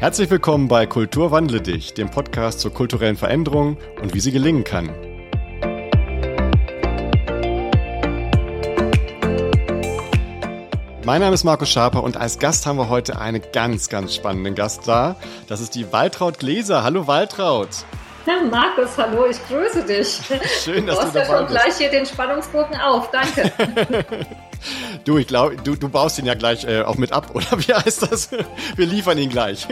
Herzlich willkommen bei Kultur wandle dich, dem Podcast zur kulturellen Veränderung und wie sie gelingen kann. Mein Name ist Markus Schaper und als Gast haben wir heute einen ganz, ganz spannenden Gast da. Das ist die Waltraud Gläser. Hallo Waltraud. Ja, Markus, hallo, ich grüße dich. Schön, dass du, du dabei ja schon bist. gleich hier den Spannungsbogen auf. Danke. du, ich glaube, du, du baust ihn ja gleich äh, auch mit ab, oder wie heißt das? Wir liefern ihn gleich.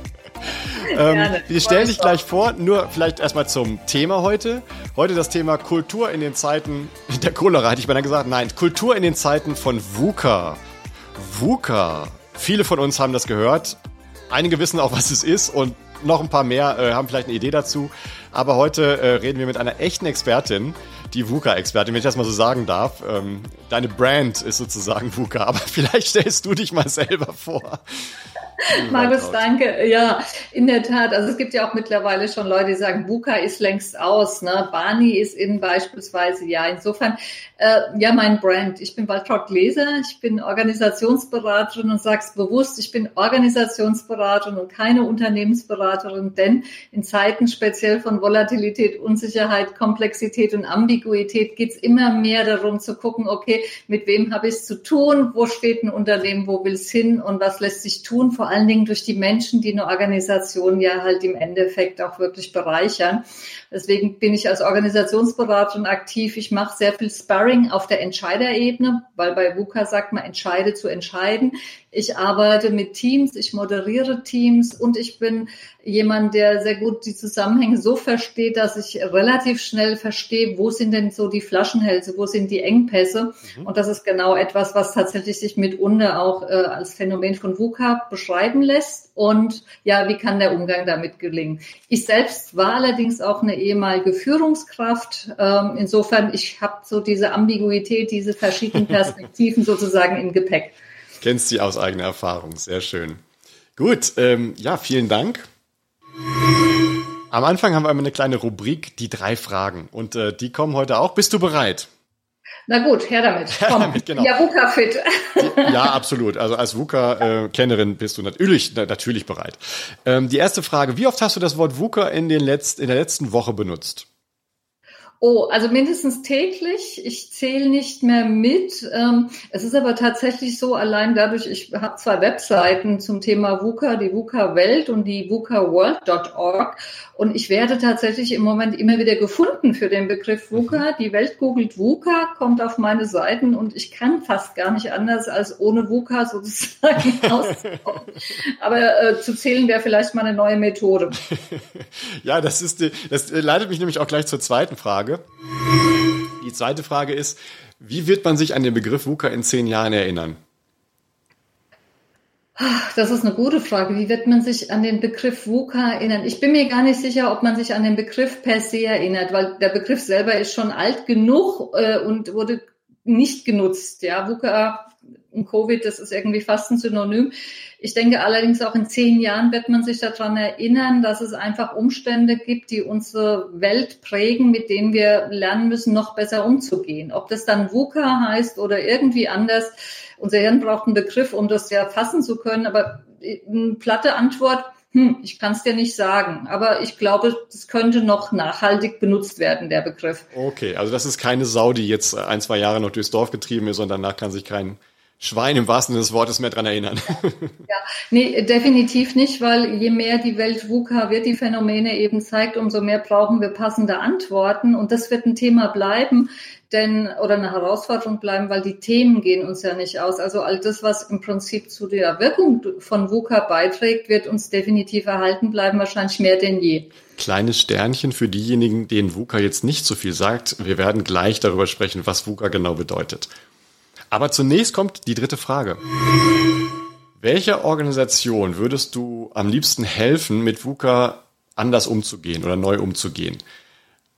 ähm, wir stellen dich gleich vor, nur vielleicht erstmal zum Thema heute. Heute das Thema Kultur in den Zeiten der Cholera, hätte ich beinahe gesagt. Nein, Kultur in den Zeiten von VUCA. VUCA. Viele von uns haben das gehört. Einige wissen auch, was es ist und noch ein paar mehr äh, haben vielleicht eine Idee dazu. Aber heute äh, reden wir mit einer echten Expertin, die VUCA-Expertin, wenn ich das mal so sagen darf. Ähm, deine Brand ist sozusagen VUCA, aber vielleicht stellst du dich mal selber vor. Markus, danke. Ja, in der Tat. Also es gibt ja auch mittlerweile schon Leute, die sagen, VUCA ist längst aus. Ne? Barney ist in beispielsweise. Ja, insofern, äh, ja, mein Brand. Ich bin Waltraud Gläser. Ich bin Organisationsberaterin und sag's bewusst, ich bin Organisationsberaterin und keine Unternehmensberaterin, denn in Zeiten speziell von Volatilität, Unsicherheit, Komplexität und Ambiguität geht's immer mehr darum zu gucken, okay, mit wem habe ich es zu tun, wo steht ein Unternehmen, wo will es hin und was lässt sich tun, vor allen Dingen durch die Menschen, die eine Organisation ja halt im Endeffekt auch wirklich bereichern. Deswegen bin ich als Organisationsberaterin aktiv. Ich mache sehr viel Sparring auf der Entscheiderebene, weil bei VUCA sagt man, entscheide zu entscheiden. Ich arbeite mit Teams, ich moderiere Teams und ich bin jemand, der sehr gut die Zusammenhänge so versteht, dass ich relativ schnell verstehe, wo sind denn so die Flaschenhälse, wo sind die Engpässe. Mhm. Und das ist genau etwas, was tatsächlich sich mitunter auch äh, als Phänomen von VUCA beschreiben lässt. Und ja, wie kann der Umgang damit gelingen? Ich selbst war allerdings auch eine ehemalige Führungskraft. Ähm, insofern, ich habe so diese Ambiguität, diese verschiedenen Perspektiven sozusagen im Gepäck. Kennst sie aus eigener Erfahrung, sehr schön. Gut, ähm, ja, vielen Dank. Am Anfang haben wir immer eine kleine Rubrik, die drei Fragen. Und äh, die kommen heute auch. Bist du bereit? Na gut, her damit. Komm. damit genau. Ja, VUCA-fit. ja, absolut. Also als VUCA-Kennerin bist du natürlich, natürlich bereit. Ähm, die erste Frage, wie oft hast du das Wort VUCA in, den letzt, in der letzten Woche benutzt? Oh, also mindestens täglich. Ich zähle nicht mehr mit. Ähm, es ist aber tatsächlich so, allein dadurch, ich habe zwei Webseiten zum Thema VUCA, die VUCA Welt und die VUCAWorld.org. Und ich werde tatsächlich im Moment immer wieder gefunden für den Begriff VUCA. Mhm. Die Welt googelt VUCA, kommt auf meine Seiten und ich kann fast gar nicht anders als ohne VUCA sozusagen auskommen. Aber äh, zu zählen wäre vielleicht mal eine neue Methode. ja, das ist, die, das leitet mich nämlich auch gleich zur zweiten Frage. Frage. Die zweite Frage ist, wie wird man sich an den Begriff VUCA in zehn Jahren erinnern? Das ist eine gute Frage. Wie wird man sich an den Begriff VUCA erinnern? Ich bin mir gar nicht sicher, ob man sich an den Begriff per se erinnert, weil der Begriff selber ist schon alt genug äh, und wurde nicht genutzt. Ja, VUCA und Covid, das ist irgendwie fast ein Synonym. Ich denke allerdings auch in zehn Jahren wird man sich daran erinnern, dass es einfach Umstände gibt, die unsere Welt prägen, mit denen wir lernen müssen, noch besser umzugehen. Ob das dann VUCA heißt oder irgendwie anders. Unser Hirn braucht einen Begriff, um das ja fassen zu können. Aber eine platte Antwort, hm, ich kann es dir nicht sagen, aber ich glaube, es könnte noch nachhaltig benutzt werden, der Begriff. Okay, also das ist keine Sau, die jetzt ein, zwei Jahre noch durchs Dorf getrieben ist und danach kann sich kein Schwein im wahrsten Sinne des Wortes mehr dran erinnern. Ja, nee, definitiv nicht, weil je mehr die Welt VUCA wird, die Phänomene eben zeigt, umso mehr brauchen wir passende Antworten. Und das wird ein Thema bleiben, denn, oder eine Herausforderung bleiben, weil die Themen gehen uns ja nicht aus. Also all das, was im Prinzip zu der Wirkung von VUCA beiträgt, wird uns definitiv erhalten bleiben, wahrscheinlich mehr denn je. Kleines Sternchen für diejenigen, denen VUCA jetzt nicht so viel sagt. Wir werden gleich darüber sprechen, was VUCA genau bedeutet. Aber zunächst kommt die dritte Frage. Welcher Organisation würdest du am liebsten helfen, mit VUCA anders umzugehen oder neu umzugehen?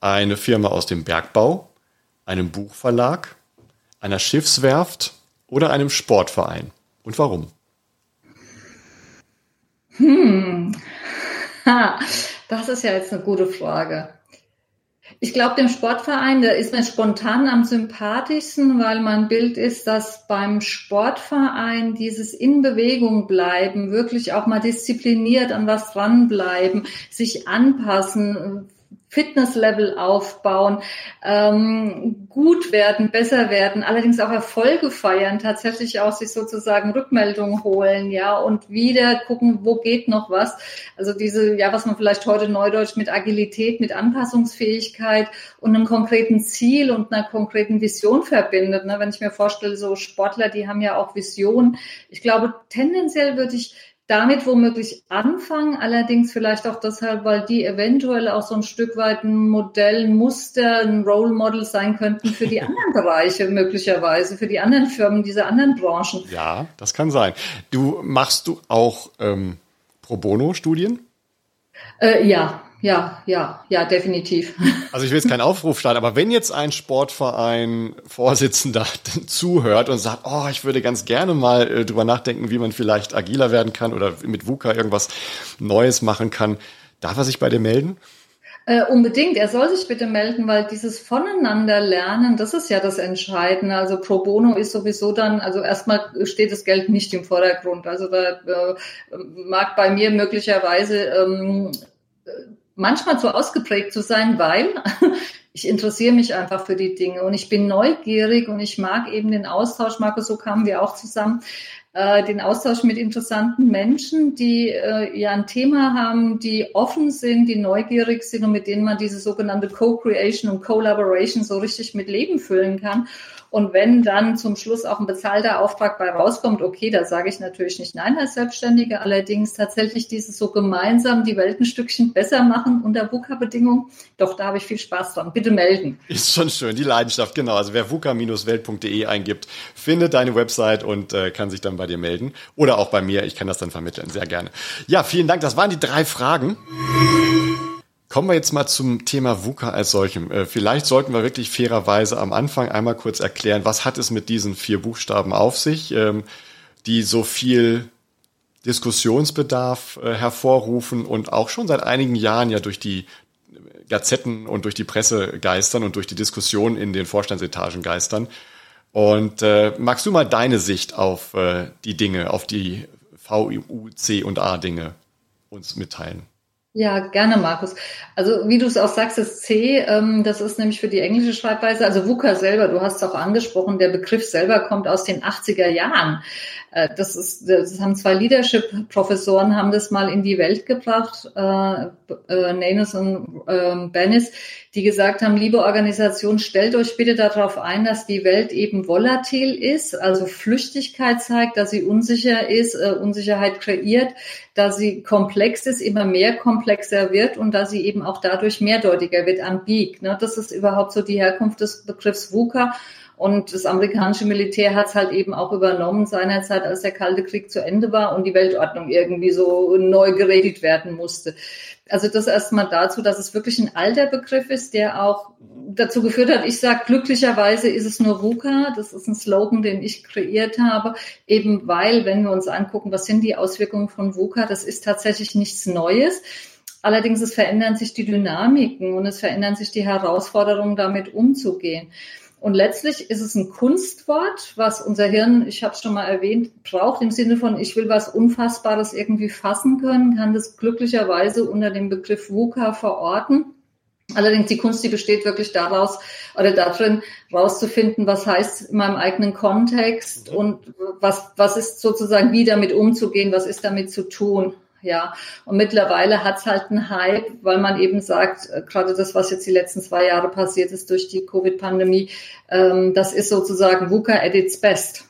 Eine Firma aus dem Bergbau, einem Buchverlag, einer Schiffswerft oder einem Sportverein? Und warum? Hm, ha, das ist ja jetzt eine gute Frage. Ich glaube, dem Sportverein, der ist mir spontan am sympathischsten, weil mein Bild ist, dass beim Sportverein dieses in Bewegung bleiben, wirklich auch mal diszipliniert an was dranbleiben, sich anpassen, Fitnesslevel aufbauen, ähm, gut werden, besser werden, allerdings auch Erfolge feiern, tatsächlich auch sich sozusagen Rückmeldungen holen, ja, und wieder gucken, wo geht noch was. Also diese, ja, was man vielleicht heute neudeutsch mit Agilität, mit Anpassungsfähigkeit und einem konkreten Ziel und einer konkreten Vision verbindet. Ne? Wenn ich mir vorstelle, so Sportler, die haben ja auch Visionen. Ich glaube, tendenziell würde ich damit womöglich anfangen, allerdings vielleicht auch deshalb, weil die eventuell auch so ein Stück weit ein Modell, ein Muster, ein Role Model sein könnten für die anderen Bereiche möglicherweise, für die anderen Firmen dieser anderen Branchen. Ja, das kann sein. Du machst du auch ähm, Pro Bono Studien? Äh, ja, ja, ja, ja, definitiv. Also ich will jetzt keinen Aufruf starten, aber wenn jetzt ein Sportverein Vorsitzender zuhört und sagt, oh, ich würde ganz gerne mal äh, drüber nachdenken, wie man vielleicht agiler werden kann oder mit VUCA irgendwas Neues machen kann, darf er sich bei dir melden? Äh, unbedingt, er soll sich bitte melden, weil dieses Voneinander lernen, das ist ja das Entscheidende. Also pro bono ist sowieso dann, also erstmal steht das Geld nicht im Vordergrund. Also da äh, mag bei mir möglicherweise ähm, manchmal so ausgeprägt zu sein, weil ich interessiere mich einfach für die Dinge und ich bin neugierig und ich mag eben den Austausch. Markus, so kamen wir auch zusammen, äh, den Austausch mit interessanten Menschen, die äh, ja ein Thema haben, die offen sind, die neugierig sind und mit denen man diese sogenannte Co-Creation und Collaboration so richtig mit Leben füllen kann. Und wenn dann zum Schluss auch ein bezahlter Auftrag bei rauskommt, okay, da sage ich natürlich nicht nein als Selbstständige. Allerdings tatsächlich dieses so gemeinsam die Welt ein Stückchen besser machen unter VUCA-Bedingungen, doch da habe ich viel Spaß dran. Bitte melden. Ist schon schön, die Leidenschaft, genau. Also wer VUCA-welt.de eingibt, findet deine Website und äh, kann sich dann bei dir melden. Oder auch bei mir, ich kann das dann vermitteln, sehr gerne. Ja, vielen Dank. Das waren die drei Fragen. Kommen wir jetzt mal zum Thema VUCA als solchem. Äh, vielleicht sollten wir wirklich fairerweise am Anfang einmal kurz erklären, was hat es mit diesen vier Buchstaben auf sich, ähm, die so viel Diskussionsbedarf äh, hervorrufen und auch schon seit einigen Jahren ja durch die Gazetten und durch die Presse geistern und durch die Diskussion in den Vorstandsetagen geistern. Und äh, magst du mal deine Sicht auf äh, die Dinge, auf die VU, C und A Dinge uns mitteilen? Ja, gerne, Markus. Also wie du es auch sagst, das C, ähm, das ist nämlich für die englische Schreibweise, also VUCA selber, du hast es auch angesprochen, der Begriff selber kommt aus den 80er Jahren. Äh, das ist, das haben zwei Leadership-Professoren haben das mal in die Welt gebracht, äh, äh, Nanes und äh, Bennis, die gesagt haben, liebe Organisation, stellt euch bitte darauf ein, dass die Welt eben volatil ist, also Flüchtigkeit zeigt, dass sie unsicher ist, äh, Unsicherheit kreiert, dass sie komplex ist, immer mehr komplexer wird und dass sie eben auch dadurch mehrdeutiger wird, ambig. Ne? Das ist überhaupt so die Herkunft des Begriffs VUCA. Und das amerikanische Militär hat es halt eben auch übernommen seinerzeit, als der Kalte Krieg zu Ende war und die Weltordnung irgendwie so neu geregelt werden musste. Also das erstmal dazu, dass es wirklich ein alter Begriff ist, der auch dazu geführt hat, ich sage, glücklicherweise ist es nur VUCA. Das ist ein Slogan, den ich kreiert habe, eben weil, wenn wir uns angucken, was sind die Auswirkungen von VUCA, das ist tatsächlich nichts Neues. Allerdings es verändern sich die Dynamiken und es verändern sich die Herausforderungen, damit umzugehen. Und letztlich ist es ein Kunstwort, was unser Hirn, ich habe es schon mal erwähnt, braucht im Sinne von, ich will was Unfassbares irgendwie fassen können, kann das glücklicherweise unter dem Begriff VUCA verorten. Allerdings die Kunst, die besteht wirklich daraus oder darin, rauszufinden, was heißt in meinem eigenen Kontext und was, was ist sozusagen, wie damit umzugehen, was ist damit zu tun ja. Und mittlerweile hat's halt einen Hype, weil man eben sagt, äh, gerade das, was jetzt die letzten zwei Jahre passiert ist durch die Covid-Pandemie, ähm, das ist sozusagen VUCA at its best.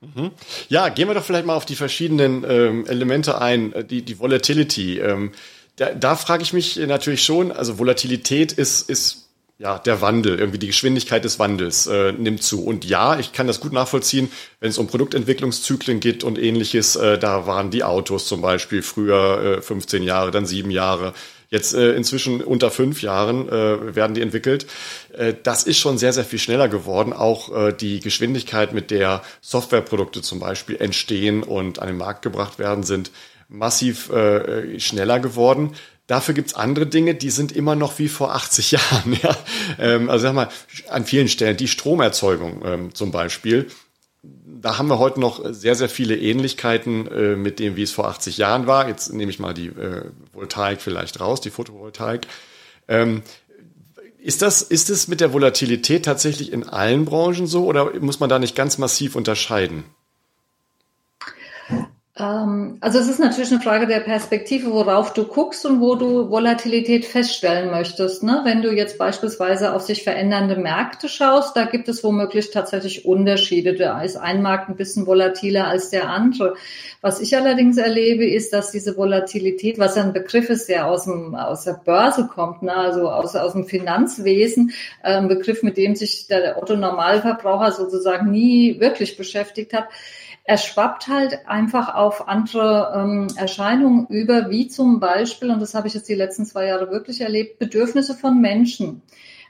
Mhm. Ja, gehen wir doch vielleicht mal auf die verschiedenen ähm, Elemente ein, äh, die, die Volatility. Ähm, da, da frage ich mich natürlich schon, also Volatilität ist, ist ja, der Wandel, irgendwie die Geschwindigkeit des Wandels äh, nimmt zu. Und ja, ich kann das gut nachvollziehen, wenn es um Produktentwicklungszyklen geht und ähnliches. Äh, da waren die Autos zum Beispiel früher äh, 15 Jahre, dann sieben Jahre. Jetzt äh, inzwischen unter fünf Jahren äh, werden die entwickelt. Äh, das ist schon sehr, sehr viel schneller geworden. Auch äh, die Geschwindigkeit, mit der Softwareprodukte zum Beispiel entstehen und an den Markt gebracht werden, sind massiv äh, schneller geworden Dafür gibt's andere Dinge, die sind immer noch wie vor 80 Jahren. Ja? Ähm, also sag mal, an vielen Stellen die Stromerzeugung ähm, zum Beispiel. Da haben wir heute noch sehr, sehr viele Ähnlichkeiten äh, mit dem, wie es vor 80 Jahren war. Jetzt nehme ich mal die äh, Voltaik vielleicht raus, die Photovoltaik. Ähm, ist das, ist es mit der Volatilität tatsächlich in allen Branchen so oder muss man da nicht ganz massiv unterscheiden? Ähm, also es ist natürlich eine Frage der Perspektive, worauf du guckst und wo du Volatilität feststellen möchtest. Ne? Wenn du jetzt beispielsweise auf sich verändernde Märkte schaust, da gibt es womöglich tatsächlich Unterschiede. Da ist ein Markt ein bisschen volatiler als der andere. Was ich allerdings erlebe, ist, dass diese Volatilität, was ein Begriff ist, der aus, dem, aus der Börse kommt, ne? also aus, aus dem Finanzwesen, ein Begriff, mit dem sich der Otto Normalverbraucher sozusagen nie wirklich beschäftigt hat, er schwappt halt einfach auf andere ähm, Erscheinungen über, wie zum Beispiel, und das habe ich jetzt die letzten zwei Jahre wirklich erlebt, Bedürfnisse von Menschen.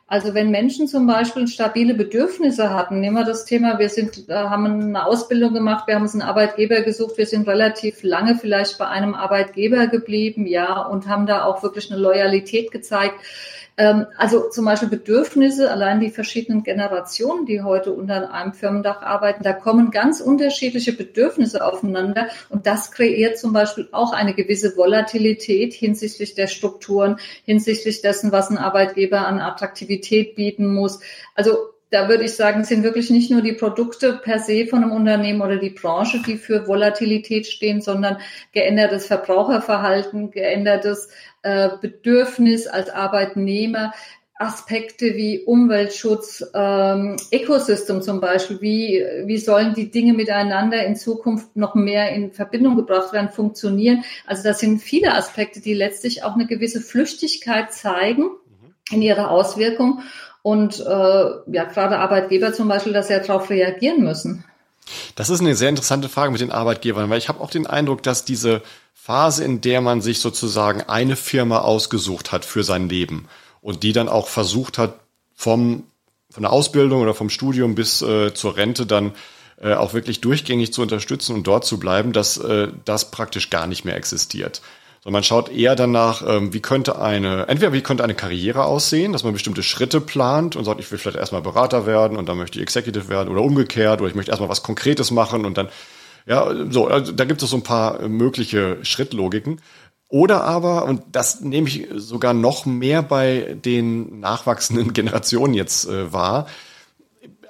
Also wenn Menschen zum Beispiel stabile Bedürfnisse hatten, nehmen wir das Thema, wir sind, äh, haben eine Ausbildung gemacht, wir haben uns einen Arbeitgeber gesucht, wir sind relativ lange vielleicht bei einem Arbeitgeber geblieben, ja, und haben da auch wirklich eine Loyalität gezeigt also zum Beispiel Bedürfnisse, allein die verschiedenen Generationen, die heute unter einem Firmendach arbeiten, da kommen ganz unterschiedliche Bedürfnisse aufeinander und das kreiert zum Beispiel auch eine gewisse Volatilität hinsichtlich der Strukturen, hinsichtlich dessen, was ein Arbeitgeber an Attraktivität bieten muss. Also da würde ich sagen, sind wirklich nicht nur die Produkte per se von einem Unternehmen oder die Branche, die für Volatilität stehen, sondern geändertes Verbraucherverhalten, geändertes äh, Bedürfnis als Arbeitnehmer, Aspekte wie Umweltschutz, ähm, Ecosystem zum Beispiel, wie, wie sollen die Dinge miteinander in Zukunft noch mehr in Verbindung gebracht werden, funktionieren. Also das sind viele Aspekte, die letztlich auch eine gewisse Flüchtigkeit zeigen mhm. in ihrer Auswirkung und äh, ja, gerade Arbeitgeber zum Beispiel, dass sie darauf reagieren müssen. Das ist eine sehr interessante Frage mit den Arbeitgebern, weil ich habe auch den Eindruck, dass diese Phase, in der man sich sozusagen eine Firma ausgesucht hat für sein Leben und die dann auch versucht hat, vom, von der Ausbildung oder vom Studium bis äh, zur Rente dann äh, auch wirklich durchgängig zu unterstützen und dort zu bleiben, dass äh, das praktisch gar nicht mehr existiert. So, man schaut eher danach, ähm, wie könnte eine, entweder wie könnte eine Karriere aussehen, dass man bestimmte Schritte plant und sagt, ich will vielleicht erstmal Berater werden und dann möchte ich Executive werden oder umgekehrt oder ich möchte erstmal was Konkretes machen und dann ja, so, also da gibt es so ein paar mögliche Schrittlogiken. Oder aber, und das nehme ich sogar noch mehr bei den nachwachsenden Generationen jetzt äh, wahr,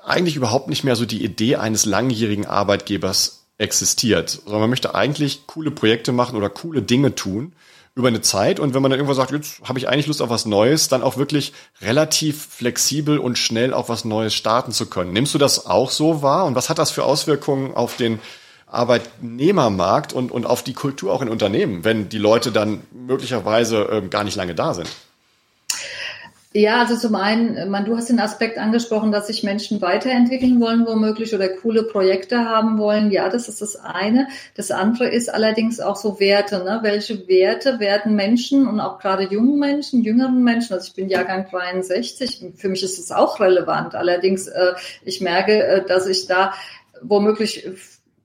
eigentlich überhaupt nicht mehr so die Idee eines langjährigen Arbeitgebers existiert, sondern man möchte eigentlich coole Projekte machen oder coole Dinge tun über eine Zeit und wenn man dann irgendwann sagt, jetzt habe ich eigentlich Lust auf was Neues, dann auch wirklich relativ flexibel und schnell auf was Neues starten zu können. Nimmst du das auch so wahr und was hat das für Auswirkungen auf den Arbeitnehmermarkt und, und auf die Kultur auch in Unternehmen, wenn die Leute dann möglicherweise ähm, gar nicht lange da sind? Ja, also zum einen, man, du hast den Aspekt angesprochen, dass sich Menschen weiterentwickeln wollen, womöglich, oder coole Projekte haben wollen. Ja, das ist das eine. Das andere ist allerdings auch so Werte. Ne? Welche Werte werden Menschen und auch gerade jungen Menschen, jüngeren Menschen, also ich bin Jahrgang 63, für mich ist es auch relevant. Allerdings, äh, ich merke, äh, dass ich da womöglich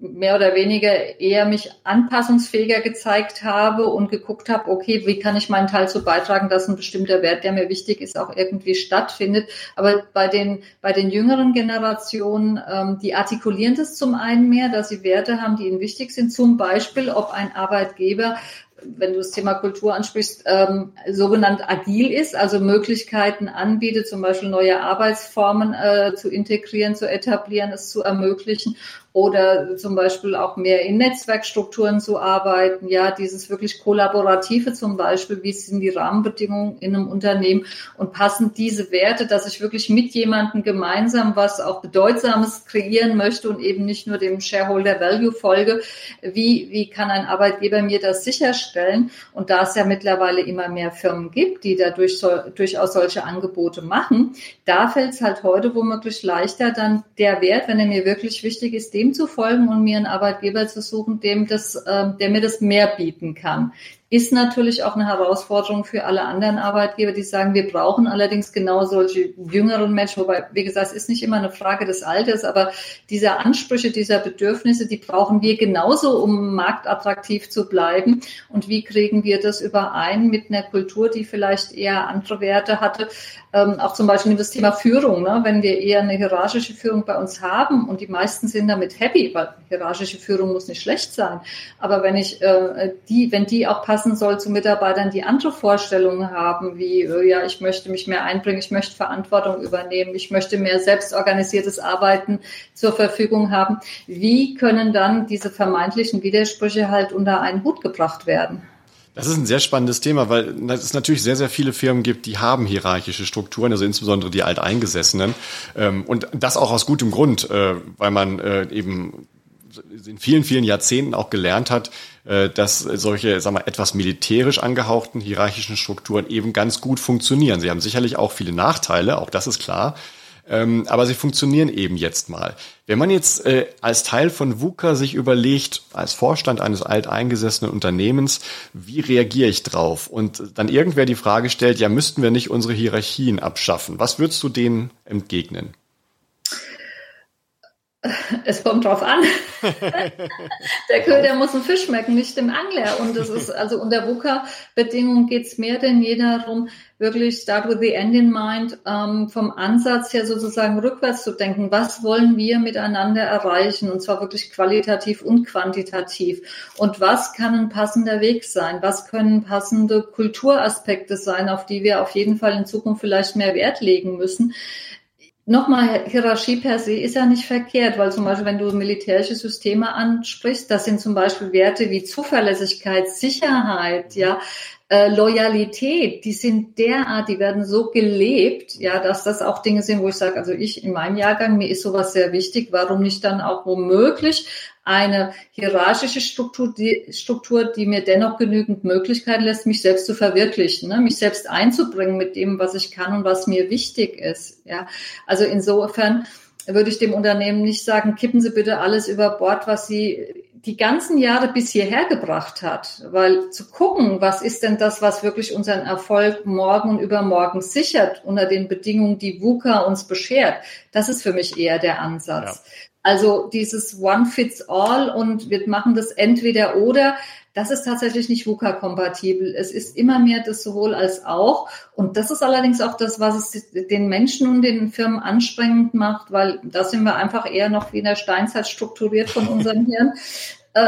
mehr oder weniger eher mich anpassungsfähiger gezeigt habe und geguckt habe, okay, wie kann ich meinen Teil zu beitragen, dass ein bestimmter Wert, der mir wichtig ist, auch irgendwie stattfindet. Aber bei den, bei den jüngeren Generationen, ähm, die artikulieren das zum einen mehr, dass sie Werte haben, die ihnen wichtig sind. Zum Beispiel, ob ein Arbeitgeber wenn du das Thema Kultur ansprichst, ähm, sogenannt agil ist, also Möglichkeiten anbietet, zum Beispiel neue Arbeitsformen äh, zu integrieren, zu etablieren, es zu ermöglichen oder zum Beispiel auch mehr in Netzwerkstrukturen zu arbeiten. Ja, dieses wirklich Kollaborative zum Beispiel, wie sind die Rahmenbedingungen in einem Unternehmen und passen diese Werte, dass ich wirklich mit jemandem gemeinsam was auch Bedeutsames kreieren möchte und eben nicht nur dem Shareholder Value folge. Wie, wie kann ein Arbeitgeber mir das sicherstellen? Und da es ja mittlerweile immer mehr Firmen gibt, die dadurch so, durchaus solche Angebote machen, da fällt es halt heute womöglich leichter, dann der Wert, wenn er mir wirklich wichtig ist, dem zu folgen und mir einen Arbeitgeber zu suchen, dem das, äh, der mir das mehr bieten kann. Ist natürlich auch eine Herausforderung für alle anderen Arbeitgeber, die sagen, wir brauchen allerdings genau solche jüngeren Menschen, wobei, wie gesagt, es ist nicht immer eine Frage des Alters, aber diese Ansprüche, dieser Bedürfnisse, die brauchen wir genauso, um marktattraktiv zu bleiben. Und wie kriegen wir das überein mit einer Kultur, die vielleicht eher andere Werte hatte? Ähm, auch zum Beispiel das Thema Führung. Ne? Wenn wir eher eine hierarchische Führung bei uns haben und die meisten sind damit happy, weil hierarchische Führung muss nicht schlecht sein. Aber wenn ich äh, die, wenn die auch passen soll zu Mitarbeitern, die andere Vorstellungen haben, wie äh, ja, ich möchte mich mehr einbringen, ich möchte Verantwortung übernehmen, ich möchte mehr selbstorganisiertes Arbeiten zur Verfügung haben, wie können dann diese vermeintlichen Widersprüche halt unter einen Hut gebracht werden? Das ist ein sehr spannendes Thema, weil es natürlich sehr, sehr viele Firmen gibt, die haben hierarchische Strukturen, also insbesondere die Alteingesessenen. Ähm, und das auch aus gutem Grund, äh, weil man äh, eben in vielen, vielen Jahrzehnten auch gelernt hat, äh, dass solche, sagen wir, etwas militärisch angehauchten hierarchischen Strukturen eben ganz gut funktionieren. Sie haben sicherlich auch viele Nachteile, auch das ist klar. Ähm, aber sie funktionieren eben jetzt mal. Wenn man jetzt äh, als Teil von VUCA sich überlegt, als Vorstand eines alteingesessenen Unternehmens, wie reagiere ich drauf? Und dann irgendwer die Frage stellt, ja, müssten wir nicht unsere Hierarchien abschaffen? Was würdest du denen entgegnen? Es kommt drauf an. der Köder muss einen Fisch schmecken, nicht dem Angler. Und das ist, also unter VUCA-Bedingungen geht es mehr denn je darum, wirklich start with the end in mind, ähm, vom Ansatz her sozusagen rückwärts zu denken. Was wollen wir miteinander erreichen? Und zwar wirklich qualitativ und quantitativ. Und was kann ein passender Weg sein? Was können passende Kulturaspekte sein, auf die wir auf jeden Fall in Zukunft vielleicht mehr Wert legen müssen? Nochmal, Hierarchie per se ist ja nicht verkehrt, weil zum Beispiel, wenn du militärische Systeme ansprichst, das sind zum Beispiel Werte wie Zuverlässigkeit, Sicherheit, ja, äh, Loyalität, die sind derart, die werden so gelebt, ja, dass das auch Dinge sind, wo ich sage, also ich in meinem Jahrgang, mir ist sowas sehr wichtig, warum nicht dann auch womöglich eine hierarchische Struktur, die, Struktur, die mir dennoch genügend Möglichkeiten lässt, mich selbst zu verwirklichen, ne? mich selbst einzubringen mit dem, was ich kann und was mir wichtig ist. Ja, also insofern würde ich dem Unternehmen nicht sagen, kippen Sie bitte alles über Bord, was Sie die ganzen Jahre bis hierher gebracht hat, weil zu gucken, was ist denn das, was wirklich unseren Erfolg morgen und übermorgen sichert unter den Bedingungen, die VUCA uns beschert, das ist für mich eher der Ansatz. Ja. Also dieses One Fits All und wir machen das entweder oder, das ist tatsächlich nicht VUCA-kompatibel. Es ist immer mehr das sowohl als auch. Und das ist allerdings auch das, was es den Menschen und den Firmen anstrengend macht, weil da sind wir einfach eher noch wie in der Steinzeit strukturiert von unserem Hirn. Äh,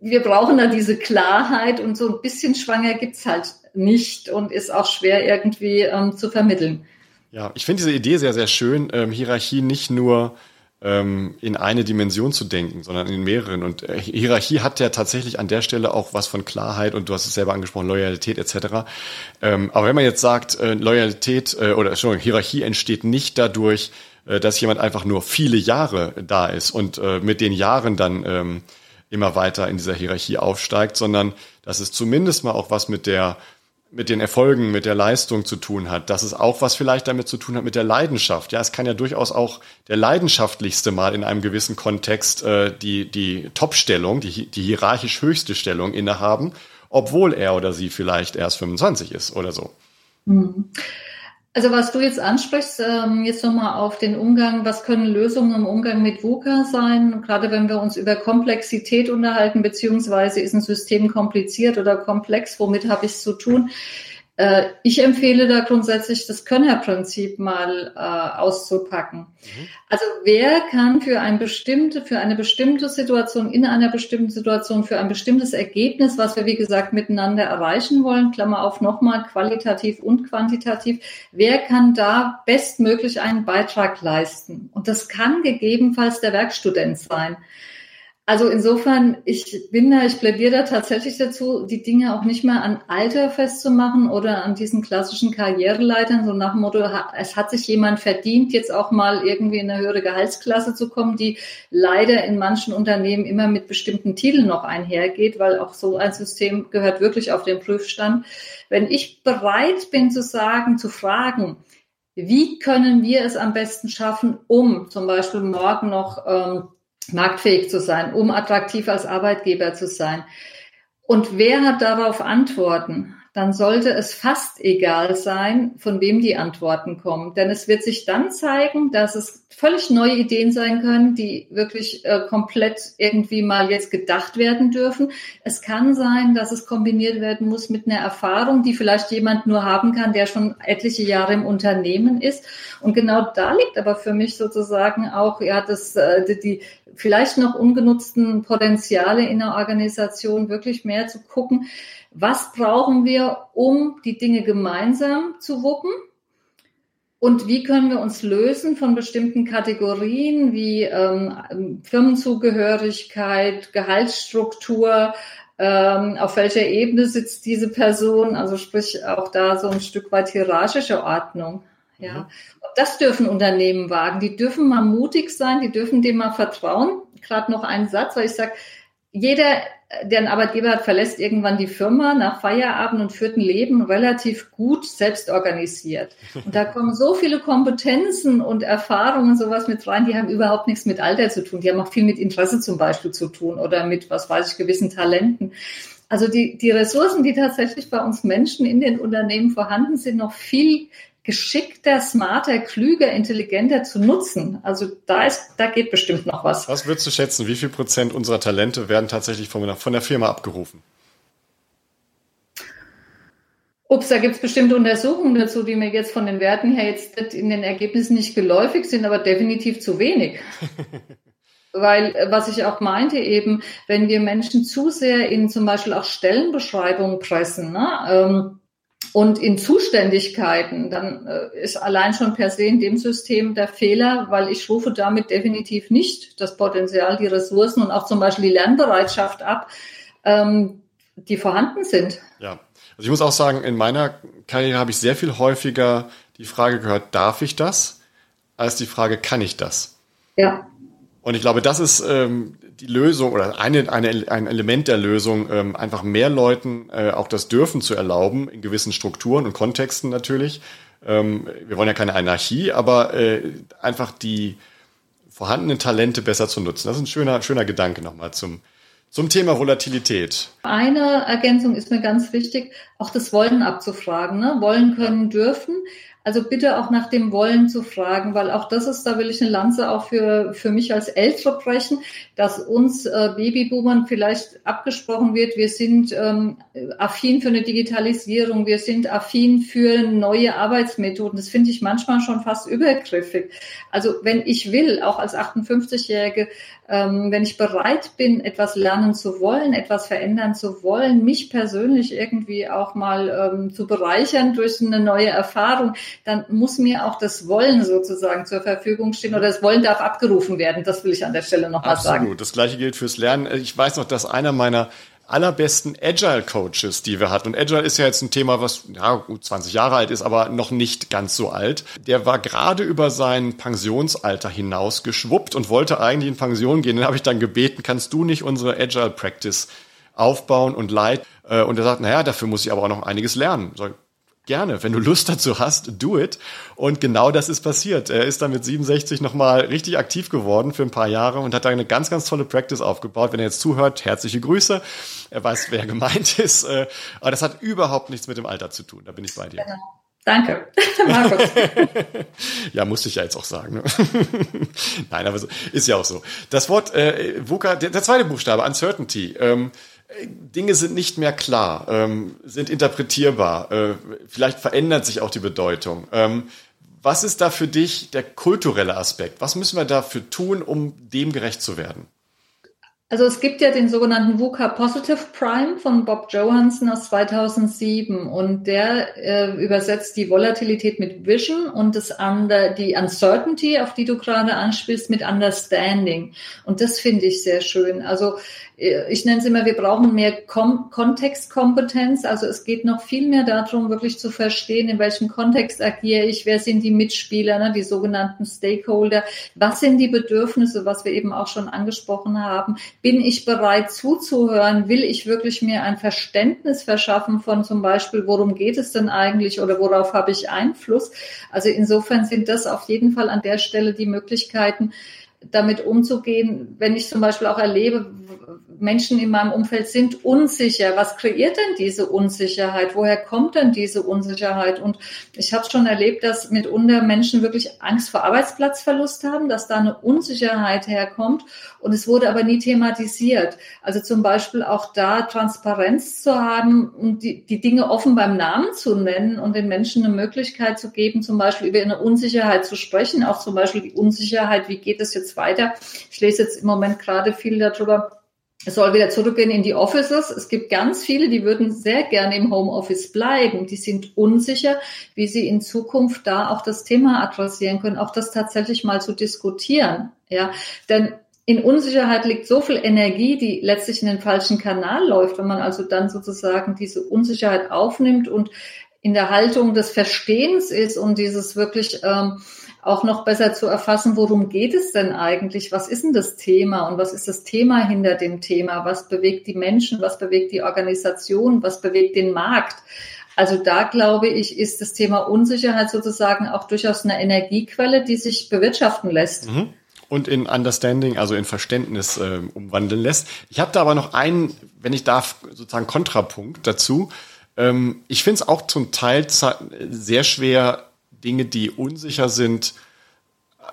wir brauchen da diese Klarheit und so ein bisschen schwanger gibt's halt nicht und ist auch schwer irgendwie ähm, zu vermitteln. Ja, ich finde diese Idee sehr, sehr schön, ähm, Hierarchie nicht nur ähm, in eine Dimension zu denken, sondern in mehreren. Und äh, Hierarchie hat ja tatsächlich an der Stelle auch was von Klarheit und du hast es selber angesprochen, Loyalität etc. Ähm, aber wenn man jetzt sagt, äh, Loyalität äh, oder Entschuldigung, Hierarchie entsteht nicht dadurch, dass jemand einfach nur viele Jahre da ist und mit den Jahren dann ähm, immer weiter in dieser Hierarchie aufsteigt, sondern dass es zumindest mal auch was mit der mit den Erfolgen, mit der Leistung zu tun hat, dass es auch was vielleicht damit zu tun hat mit der Leidenschaft. Ja, es kann ja durchaus auch der leidenschaftlichste mal in einem gewissen Kontext äh, die die Top-Stellung, die, die hierarchisch höchste Stellung innehaben, obwohl er oder sie vielleicht erst 25 ist oder so. Mhm. Also was du jetzt ansprichst, ähm, jetzt nochmal auf den Umgang, was können Lösungen im Umgang mit VUCA sein? Gerade wenn wir uns über Komplexität unterhalten, beziehungsweise ist ein System kompliziert oder komplex, womit habe ich es zu tun? Äh, ich empfehle da grundsätzlich das Könnerprinzip mal äh, auszupacken. Mhm. Also wer kann für ein bestimmte, für eine bestimmte Situation, in einer bestimmten Situation, für ein bestimmtes Ergebnis, was wir wie gesagt miteinander erreichen wollen, Klammer auf nochmal qualitativ und quantitativ, wer kann da bestmöglich einen Beitrag leisten? Und das kann gegebenenfalls der Werkstudent sein. Also insofern, ich bin da, ich plädiere da tatsächlich dazu, die Dinge auch nicht mehr an Alter festzumachen oder an diesen klassischen Karriereleitern, so nach dem Motto, es hat sich jemand verdient, jetzt auch mal irgendwie in eine höhere Gehaltsklasse zu kommen, die leider in manchen Unternehmen immer mit bestimmten Titeln noch einhergeht, weil auch so ein System gehört wirklich auf den Prüfstand. Wenn ich bereit bin zu sagen, zu fragen, wie können wir es am besten schaffen, um zum Beispiel morgen noch ähm, marktfähig zu sein, um attraktiv als Arbeitgeber zu sein. Und wer hat darauf Antworten? Dann sollte es fast egal sein, von wem die Antworten kommen. Denn es wird sich dann zeigen, dass es völlig neue Ideen sein können, die wirklich äh, komplett irgendwie mal jetzt gedacht werden dürfen. Es kann sein, dass es kombiniert werden muss mit einer Erfahrung, die vielleicht jemand nur haben kann, der schon etliche Jahre im Unternehmen ist. Und genau da liegt aber für mich sozusagen auch, ja, das, äh, die, die vielleicht noch ungenutzten Potenziale in der Organisation wirklich mehr zu gucken, was brauchen wir, um die Dinge gemeinsam zu wuppen? Und wie können wir uns lösen von bestimmten Kategorien wie ähm, Firmenzugehörigkeit, Gehaltsstruktur, ähm, auf welcher Ebene sitzt diese Person, also sprich auch da so ein Stück weit hierarchische Ordnung. Ja, mhm. das dürfen Unternehmen wagen. Die dürfen mal mutig sein, die dürfen dem mal vertrauen. Gerade noch einen Satz, weil ich sage, jeder, der ein Arbeitgeber verlässt irgendwann die Firma nach Feierabend und führt ein Leben relativ gut selbst organisiert. Und da kommen so viele Kompetenzen und Erfahrungen sowas mit rein, die haben überhaupt nichts mit Alter zu tun. Die haben auch viel mit Interesse zum Beispiel zu tun oder mit, was weiß ich, gewissen Talenten. Also die, die Ressourcen, die tatsächlich bei uns Menschen in den Unternehmen vorhanden sind, noch viel geschickter, smarter, klüger, intelligenter zu nutzen. Also da ist, da geht bestimmt noch was. Was würdest du schätzen? Wie viel Prozent unserer Talente werden tatsächlich von, von der Firma abgerufen? Ups, da gibt es bestimmte Untersuchungen dazu, die mir jetzt von den Werten her jetzt in den Ergebnissen nicht geläufig sind, aber definitiv zu wenig. Weil, äh, was ich auch meinte eben, wenn wir Menschen zu sehr in zum Beispiel auch Stellenbeschreibungen pressen, ne, ähm, und in Zuständigkeiten, dann äh, ist allein schon per se in dem System der Fehler, weil ich rufe damit definitiv nicht das Potenzial, die Ressourcen und auch zum Beispiel die Lernbereitschaft ab, ähm, die vorhanden sind. Ja, also ich muss auch sagen, in meiner Karriere habe ich sehr viel häufiger die Frage gehört, darf ich das, als die Frage, kann ich das? Ja. Und ich glaube, das ist ähm, die Lösung oder eine, eine, ein Element der Lösung, ähm, einfach mehr Leuten äh, auch das Dürfen zu erlauben, in gewissen Strukturen und Kontexten natürlich. Ähm, wir wollen ja keine Anarchie, aber äh, einfach die vorhandenen Talente besser zu nutzen. Das ist ein schöner, schöner Gedanke nochmal zum, zum Thema Volatilität. Eine Ergänzung ist mir ganz wichtig, auch das Wollen abzufragen. Ne? Wollen können, dürfen. Also bitte auch nach dem Wollen zu fragen, weil auch das ist, da will ich eine Lanze auch für, für mich als Ältere brechen, dass uns äh, Babyboomern vielleicht abgesprochen wird, wir sind ähm, affin für eine Digitalisierung, wir sind affin für neue Arbeitsmethoden. Das finde ich manchmal schon fast übergriffig. Also wenn ich will, auch als 58-Jährige, ähm, wenn ich bereit bin, etwas lernen zu wollen, etwas verändern zu wollen, mich persönlich irgendwie auch mal ähm, zu bereichern durch eine neue Erfahrung, dann muss mir auch das Wollen sozusagen zur Verfügung stehen oder das Wollen darf abgerufen werden. Das will ich an der Stelle noch mal sagen. Absolut. Das gleiche gilt fürs Lernen. Ich weiß noch, dass einer meiner allerbesten Agile Coaches, die wir hatten. Und Agile ist ja jetzt ein Thema, was ja gut 20 Jahre alt ist, aber noch nicht ganz so alt. Der war gerade über sein Pensionsalter hinaus geschwuppt und wollte eigentlich in Pension gehen. Den habe ich dann gebeten, kannst du nicht unsere Agile Practice aufbauen und leiten? Äh, und er sagt, naja, dafür muss ich aber auch noch einiges lernen. Sag, Gerne, wenn du Lust dazu hast, do it. Und genau das ist passiert. Er ist dann mit 67 nochmal richtig aktiv geworden für ein paar Jahre und hat da eine ganz, ganz tolle Practice aufgebaut. Wenn er jetzt zuhört, herzliche Grüße. Er weiß, wer gemeint ist. Äh, aber das hat überhaupt nichts mit dem Alter zu tun. Da bin ich bei dir. Genau. Danke. ja, musste ich ja jetzt auch sagen. Ne? Nein, aber so, ist ja auch so. Das Wort äh, VUCA, der, der zweite Buchstabe, Uncertainty. Ähm, Dinge sind nicht mehr klar, ähm, sind interpretierbar. Äh, vielleicht verändert sich auch die Bedeutung. Ähm, was ist da für dich der kulturelle Aspekt? Was müssen wir dafür tun, um dem gerecht zu werden? Also es gibt ja den sogenannten VUCA Positive Prime von Bob Johansson aus 2007 und der äh, übersetzt die Volatilität mit Vision und das under, die Uncertainty, auf die du gerade anspielst, mit Understanding. Und das finde ich sehr schön. Also ich nenne es immer, wir brauchen mehr Kom Kontextkompetenz. Also es geht noch viel mehr darum, wirklich zu verstehen, in welchem Kontext agiere ich, wer sind die Mitspieler, ne, die sogenannten Stakeholder, was sind die Bedürfnisse, was wir eben auch schon angesprochen haben. Bin ich bereit zuzuhören? Will ich wirklich mir ein Verständnis verschaffen von zum Beispiel, worum geht es denn eigentlich oder worauf habe ich Einfluss? Also insofern sind das auf jeden Fall an der Stelle die Möglichkeiten, damit umzugehen, wenn ich zum Beispiel auch erlebe, Menschen in meinem Umfeld sind unsicher. Was kreiert denn diese Unsicherheit? Woher kommt denn diese Unsicherheit? Und ich habe schon erlebt, dass mitunter Menschen wirklich Angst vor Arbeitsplatzverlust haben, dass da eine Unsicherheit herkommt. Und es wurde aber nie thematisiert. Also zum Beispiel auch da Transparenz zu haben und die, die Dinge offen beim Namen zu nennen und den Menschen eine Möglichkeit zu geben, zum Beispiel über eine Unsicherheit zu sprechen. Auch zum Beispiel die Unsicherheit, wie geht es jetzt weiter? Ich lese jetzt im Moment gerade viel darüber, es soll wieder zurückgehen in die Offices. Es gibt ganz viele, die würden sehr gerne im Homeoffice bleiben. Die sind unsicher, wie sie in Zukunft da auch das Thema adressieren können, auch das tatsächlich mal zu diskutieren. Ja, denn in Unsicherheit liegt so viel Energie, die letztlich in den falschen Kanal läuft. Wenn man also dann sozusagen diese Unsicherheit aufnimmt und in der Haltung des Verstehens ist und dieses wirklich ähm, auch noch besser zu erfassen, worum geht es denn eigentlich? Was ist denn das Thema und was ist das Thema hinter dem Thema? Was bewegt die Menschen? Was bewegt die Organisation? Was bewegt den Markt? Also da glaube ich, ist das Thema Unsicherheit sozusagen auch durchaus eine Energiequelle, die sich bewirtschaften lässt. Mhm. Und in Understanding, also in Verständnis äh, umwandeln lässt. Ich habe da aber noch einen, wenn ich darf, sozusagen Kontrapunkt dazu. Ähm, ich finde es auch zum Teil sehr schwer, Dinge, die unsicher sind,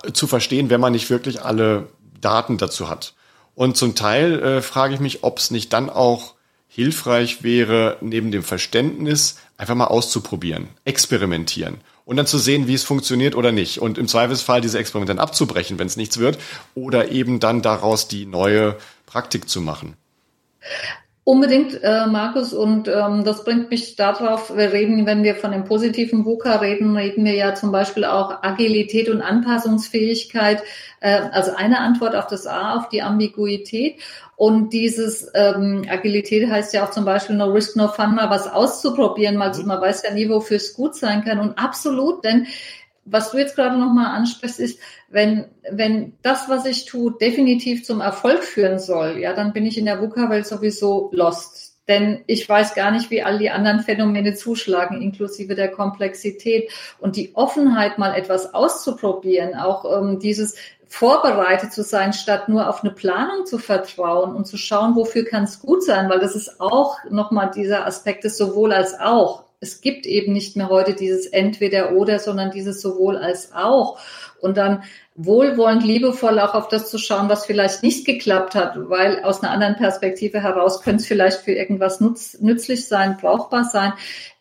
äh, zu verstehen, wenn man nicht wirklich alle Daten dazu hat. Und zum Teil äh, frage ich mich, ob es nicht dann auch hilfreich wäre, neben dem Verständnis einfach mal auszuprobieren, experimentieren und dann zu sehen, wie es funktioniert oder nicht. Und im Zweifelsfall diese Experimente dann abzubrechen, wenn es nichts wird, oder eben dann daraus die neue Praktik zu machen. Unbedingt, äh, Markus, und ähm, das bringt mich darauf, wir reden, wenn wir von dem positiven VUCA reden, reden wir ja zum Beispiel auch Agilität und Anpassungsfähigkeit, äh, also eine Antwort auf das A, auf die Ambiguität. Und dieses ähm, Agilität heißt ja auch zum Beispiel No Risk, No Fun, mal was auszuprobieren, mal, mhm. man weiß ja nie, wofür es gut sein kann. Und absolut, denn was du jetzt gerade nochmal ansprichst, ist, wenn, wenn das, was ich tue, definitiv zum Erfolg führen soll, ja, dann bin ich in der VUCA-Welt sowieso lost. Denn ich weiß gar nicht, wie all die anderen Phänomene zuschlagen, inklusive der Komplexität. Und die Offenheit, mal etwas auszuprobieren, auch ähm, dieses vorbereitet zu sein, statt nur auf eine Planung zu vertrauen und zu schauen, wofür kann es gut sein, weil das ist auch nochmal dieser Aspekt des sowohl als auch es gibt eben nicht mehr heute dieses entweder oder, sondern dieses sowohl als auch. Und dann wohlwollend, liebevoll auch auf das zu schauen, was vielleicht nicht geklappt hat, weil aus einer anderen Perspektive heraus könnte es vielleicht für irgendwas nutz, nützlich sein, brauchbar sein.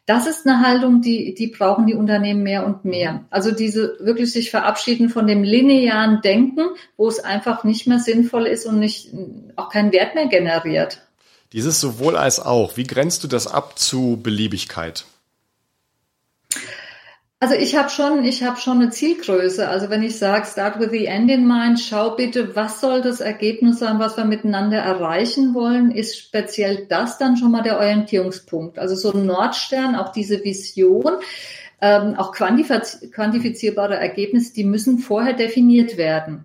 Das ist eine Haltung, die, die brauchen die Unternehmen mehr und mehr. Also diese wirklich sich verabschieden von dem linearen Denken, wo es einfach nicht mehr sinnvoll ist und nicht, auch keinen Wert mehr generiert. Dieses sowohl als auch, wie grenzt du das ab zu Beliebigkeit? Also ich habe schon, ich habe schon eine Zielgröße. Also wenn ich sage, start with the end in mind, schau bitte, was soll das Ergebnis sein, was wir miteinander erreichen wollen, ist speziell das dann schon mal der Orientierungspunkt. Also so ein Nordstern, auch diese Vision, ähm, auch quantifiz quantifizierbare Ergebnisse, die müssen vorher definiert werden.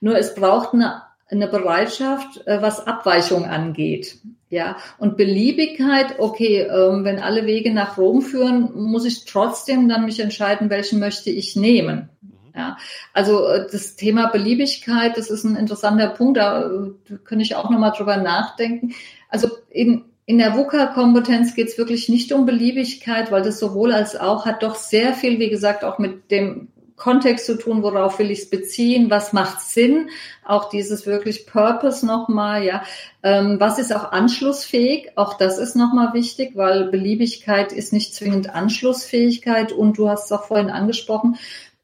Nur es braucht eine, eine Bereitschaft, äh, was Abweichung angeht. Ja, und Beliebigkeit, okay, ähm, wenn alle Wege nach Rom führen, muss ich trotzdem dann mich entscheiden, welchen möchte ich nehmen. Mhm. Ja, also äh, das Thema Beliebigkeit, das ist ein interessanter Punkt, da äh, könnte ich auch nochmal drüber nachdenken. Also in, in der VUCA-Kompetenz geht es wirklich nicht um Beliebigkeit, weil das sowohl als auch hat doch sehr viel, wie gesagt, auch mit dem Kontext zu tun, worauf will ich es beziehen, was macht Sinn, auch dieses wirklich Purpose nochmal, ja, ähm, was ist auch anschlussfähig, auch das ist nochmal wichtig, weil Beliebigkeit ist nicht zwingend Anschlussfähigkeit. Und du hast es auch vorhin angesprochen,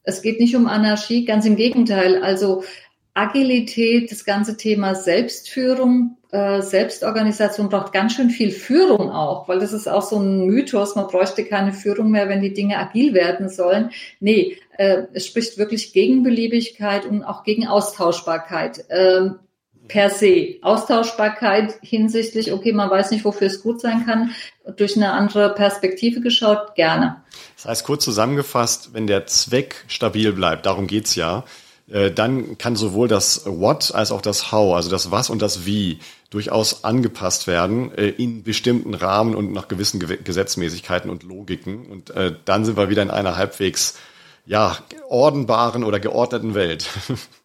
es geht nicht um Anarchie, ganz im Gegenteil, also Agilität, das ganze Thema Selbstführung, äh, Selbstorganisation braucht ganz schön viel Führung auch, weil das ist auch so ein Mythos, man bräuchte keine Führung mehr, wenn die Dinge agil werden sollen. Nee, äh, es spricht wirklich gegen Beliebigkeit und auch gegen Austauschbarkeit. Ähm, per se. Austauschbarkeit hinsichtlich, okay, man weiß nicht, wofür es gut sein kann, durch eine andere Perspektive geschaut, gerne. Das heißt, kurz zusammengefasst, wenn der Zweck stabil bleibt, darum geht's ja, dann kann sowohl das What als auch das How, also das Was und das Wie, durchaus angepasst werden äh, in bestimmten Rahmen und nach gewissen Gesetzmäßigkeiten und Logiken. Und äh, dann sind wir wieder in einer halbwegs ja, ordenbaren oder geordneten Welt.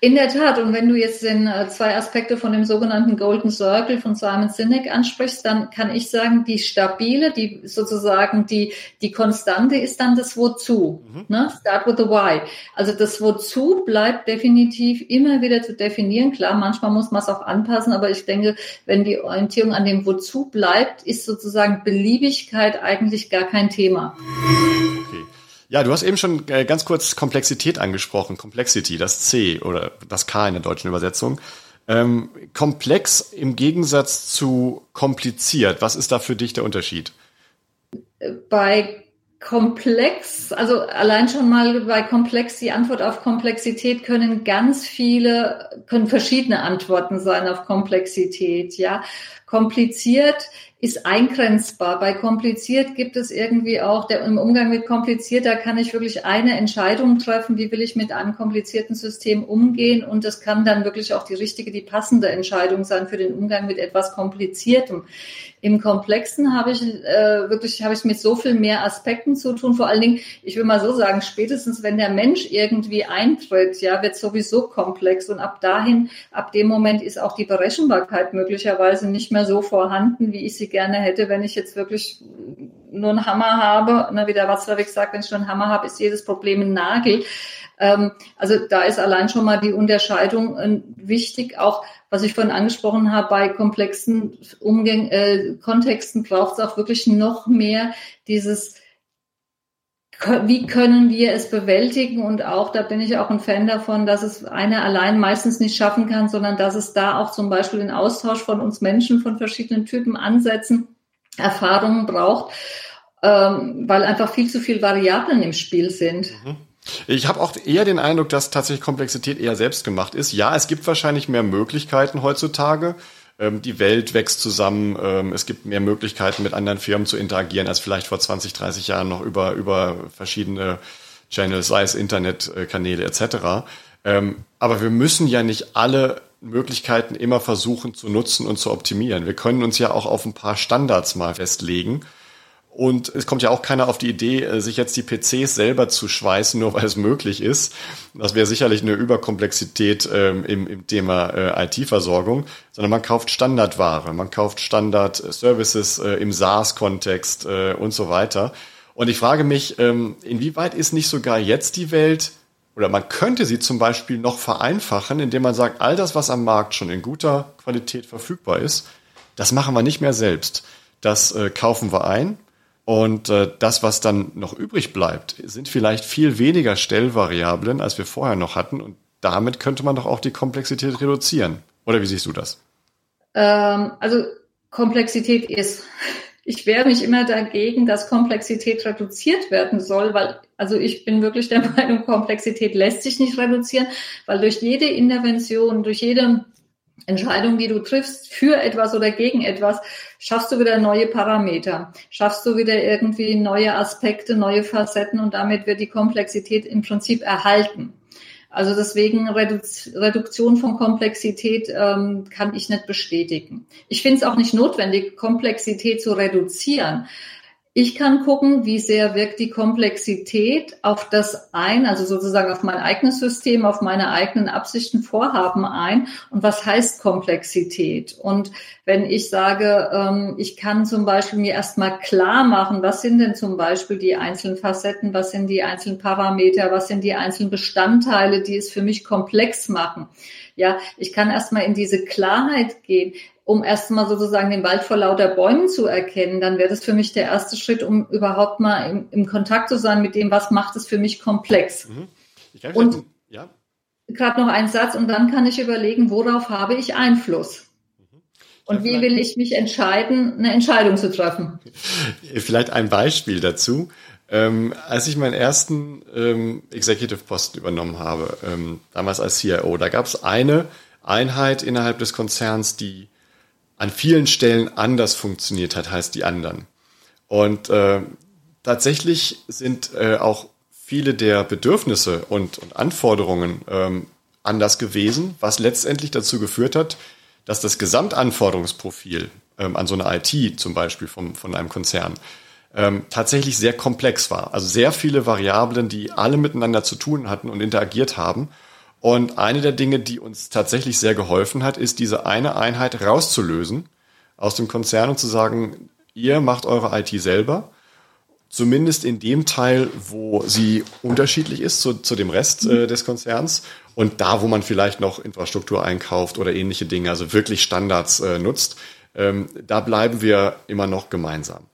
In der Tat. Und wenn du jetzt den äh, zwei Aspekte von dem sogenannten Golden Circle von Simon Sinek ansprichst, dann kann ich sagen, die stabile, die sozusagen die, die Konstante ist dann das Wozu. Mhm. Ne? Start with the Why. Also das Wozu bleibt definitiv immer wieder zu definieren. Klar, manchmal muss man es auch anpassen, aber ich denke, wenn die Orientierung an dem Wozu bleibt, ist sozusagen Beliebigkeit eigentlich gar kein Thema. Ja, du hast eben schon äh, ganz kurz Komplexität angesprochen, Complexity, das C oder das K in der deutschen Übersetzung. Ähm, komplex im Gegensatz zu kompliziert, was ist da für dich der Unterschied? Bei komplex, also allein schon mal bei komplex, die Antwort auf Komplexität können ganz viele, können verschiedene Antworten sein auf Komplexität, ja. Kompliziert ist eingrenzbar. Bei kompliziert gibt es irgendwie auch, der, im Umgang mit kompliziert, da kann ich wirklich eine Entscheidung treffen, wie will ich mit einem komplizierten System umgehen und das kann dann wirklich auch die richtige, die passende Entscheidung sein für den Umgang mit etwas Kompliziertem. Im Komplexen habe ich äh, wirklich habe ich mit so viel mehr Aspekten zu tun. Vor allen Dingen, ich will mal so sagen, spätestens wenn der Mensch irgendwie eintritt, ja, wird sowieso komplex und ab dahin, ab dem Moment ist auch die Berechenbarkeit möglicherweise nicht mehr so vorhanden, wie ich sie gerne hätte, wenn ich jetzt wirklich nur einen Hammer habe. Na, wie der Watzlawick sagt, wenn ich nur einen Hammer habe, ist jedes Problem ein Nagel. Ähm, also da ist allein schon mal die Unterscheidung äh, wichtig. Auch was ich vorhin angesprochen habe, bei komplexen Umgängen, äh, Kontexten braucht es auch wirklich noch mehr dieses wie können wir es bewältigen? Und auch da bin ich auch ein Fan davon, dass es einer allein meistens nicht schaffen kann, sondern dass es da auch zum Beispiel den Austausch von uns Menschen von verschiedenen Typen Ansätzen, Erfahrungen braucht, ähm, weil einfach viel zu viel Variablen im Spiel sind. Mhm. Ich habe auch eher den Eindruck, dass tatsächlich Komplexität eher selbst gemacht ist. Ja, es gibt wahrscheinlich mehr Möglichkeiten heutzutage. Ähm, die Welt wächst zusammen. Ähm, es gibt mehr Möglichkeiten, mit anderen Firmen zu interagieren, als vielleicht vor 20, 30 Jahren noch über, über verschiedene Channels, sei es Internetkanäle etc. Ähm, aber wir müssen ja nicht alle Möglichkeiten immer versuchen zu nutzen und zu optimieren. Wir können uns ja auch auf ein paar Standards mal festlegen und es kommt ja auch keiner auf die Idee, äh, sich jetzt die PCs selber zu schweißen, nur weil es möglich ist. Das wäre sicherlich eine Überkomplexität ähm, im, im Thema äh, IT-Versorgung, sondern man kauft Standardware, man kauft Standard-Services äh, im SaaS-Kontext äh, und so weiter. Und ich frage mich, ähm, inwieweit ist nicht sogar jetzt die Welt, oder man könnte sie zum Beispiel noch vereinfachen, indem man sagt, all das, was am Markt schon in guter Qualität verfügbar ist, das machen wir nicht mehr selbst. Das äh, kaufen wir ein und äh, das, was dann noch übrig bleibt, sind vielleicht viel weniger Stellvariablen, als wir vorher noch hatten. Und damit könnte man doch auch die Komplexität reduzieren. Oder wie siehst du das? Ähm, also Komplexität ist. Ich wehre mich immer dagegen, dass Komplexität reduziert werden soll, weil also ich bin wirklich der Meinung, Komplexität lässt sich nicht reduzieren, weil durch jede Intervention, durch jede Entscheidung, die du triffst für etwas oder gegen etwas, schaffst du wieder neue Parameter, schaffst du wieder irgendwie neue Aspekte, neue Facetten und damit wird die Komplexität im Prinzip erhalten. Also deswegen Reduktion von Komplexität ähm, kann ich nicht bestätigen. Ich finde es auch nicht notwendig, Komplexität zu reduzieren. Ich kann gucken, wie sehr wirkt die Komplexität auf das ein, also sozusagen auf mein eigenes System, auf meine eigenen Absichten, Vorhaben ein. Und was heißt Komplexität? Und wenn ich sage, ähm, ich kann zum Beispiel mir erstmal klar machen, was sind denn zum Beispiel die einzelnen Facetten, was sind die einzelnen Parameter, was sind die einzelnen Bestandteile, die es für mich komplex machen. Ja, ich kann erstmal in diese Klarheit gehen um erstmal sozusagen den Wald vor lauter Bäumen zu erkennen, dann wäre das für mich der erste Schritt, um überhaupt mal im, im Kontakt zu sein mit dem, was macht es für mich komplex. Mhm. und ja. gerade noch ein Satz und dann kann ich überlegen, worauf habe ich Einfluss. Mhm. Und wie will ich mich entscheiden, eine Entscheidung zu treffen? Vielleicht ein Beispiel dazu. Ähm, als ich meinen ersten ähm, Executive-Posten übernommen habe, ähm, damals als CIO, da gab es eine Einheit innerhalb des Konzerns, die an vielen Stellen anders funktioniert hat, heißt die anderen. Und äh, tatsächlich sind äh, auch viele der Bedürfnisse und, und Anforderungen ähm, anders gewesen, was letztendlich dazu geführt hat, dass das Gesamtanforderungsprofil ähm, an so eine IT zum Beispiel vom, von einem Konzern ähm, tatsächlich sehr komplex war. Also sehr viele Variablen, die alle miteinander zu tun hatten und interagiert haben. Und eine der Dinge, die uns tatsächlich sehr geholfen hat, ist diese eine Einheit rauszulösen aus dem Konzern und zu sagen, ihr macht eure IT selber. Zumindest in dem Teil, wo sie unterschiedlich ist zu, zu dem Rest äh, des Konzerns. Und da, wo man vielleicht noch Infrastruktur einkauft oder ähnliche Dinge, also wirklich Standards äh, nutzt, ähm, da bleiben wir immer noch gemeinsam.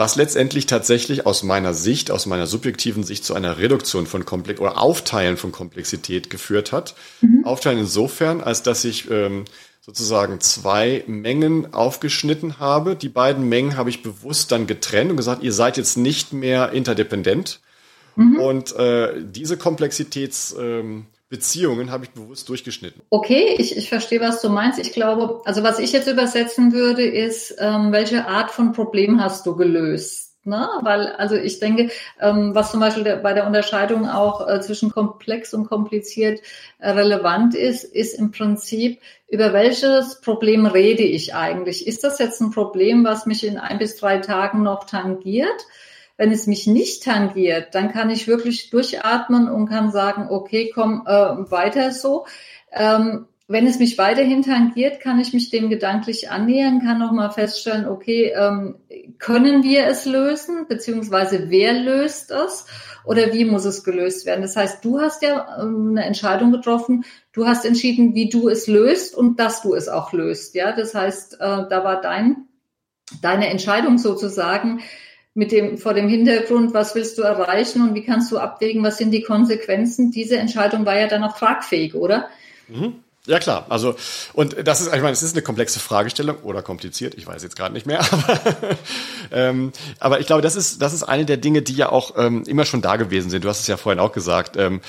Was letztendlich tatsächlich aus meiner Sicht, aus meiner subjektiven Sicht zu einer Reduktion von Komplex oder Aufteilen von Komplexität geführt hat. Mhm. Aufteilen insofern, als dass ich ähm, sozusagen zwei Mengen aufgeschnitten habe. Die beiden Mengen habe ich bewusst dann getrennt und gesagt, ihr seid jetzt nicht mehr interdependent. Mhm. Und äh, diese Komplexitäts ähm, Beziehungen habe ich bewusst durchgeschnitten. Okay, ich, ich verstehe, was du meinst. Ich glaube, also was ich jetzt übersetzen würde, ist, ähm, welche Art von Problem hast du gelöst? Ne? Weil, also ich denke, ähm, was zum Beispiel der, bei der Unterscheidung auch äh, zwischen komplex und kompliziert äh, relevant ist, ist im Prinzip, über welches Problem rede ich eigentlich? Ist das jetzt ein Problem, was mich in ein bis drei Tagen noch tangiert? Wenn es mich nicht tangiert, dann kann ich wirklich durchatmen und kann sagen, okay, komm, äh, weiter so. Ähm, wenn es mich weiterhin tangiert, kann ich mich dem gedanklich annähern, kann nochmal feststellen, okay, ähm, können wir es lösen, beziehungsweise wer löst es oder wie muss es gelöst werden? Das heißt, du hast ja ähm, eine Entscheidung getroffen, du hast entschieden, wie du es löst und dass du es auch löst. Ja, das heißt, äh, da war dein, deine Entscheidung sozusagen, mit dem, vor dem Hintergrund, was willst du erreichen und wie kannst du abwägen, was sind die Konsequenzen? Diese Entscheidung war ja dann auch tragfähig, oder? Mhm. Ja klar, also und das ist, ich meine, es ist eine komplexe Fragestellung oder kompliziert, ich weiß jetzt gerade nicht mehr, aber, ähm, aber ich glaube, das ist das ist eine der Dinge, die ja auch ähm, immer schon da gewesen sind. Du hast es ja vorhin auch gesagt. Ähm,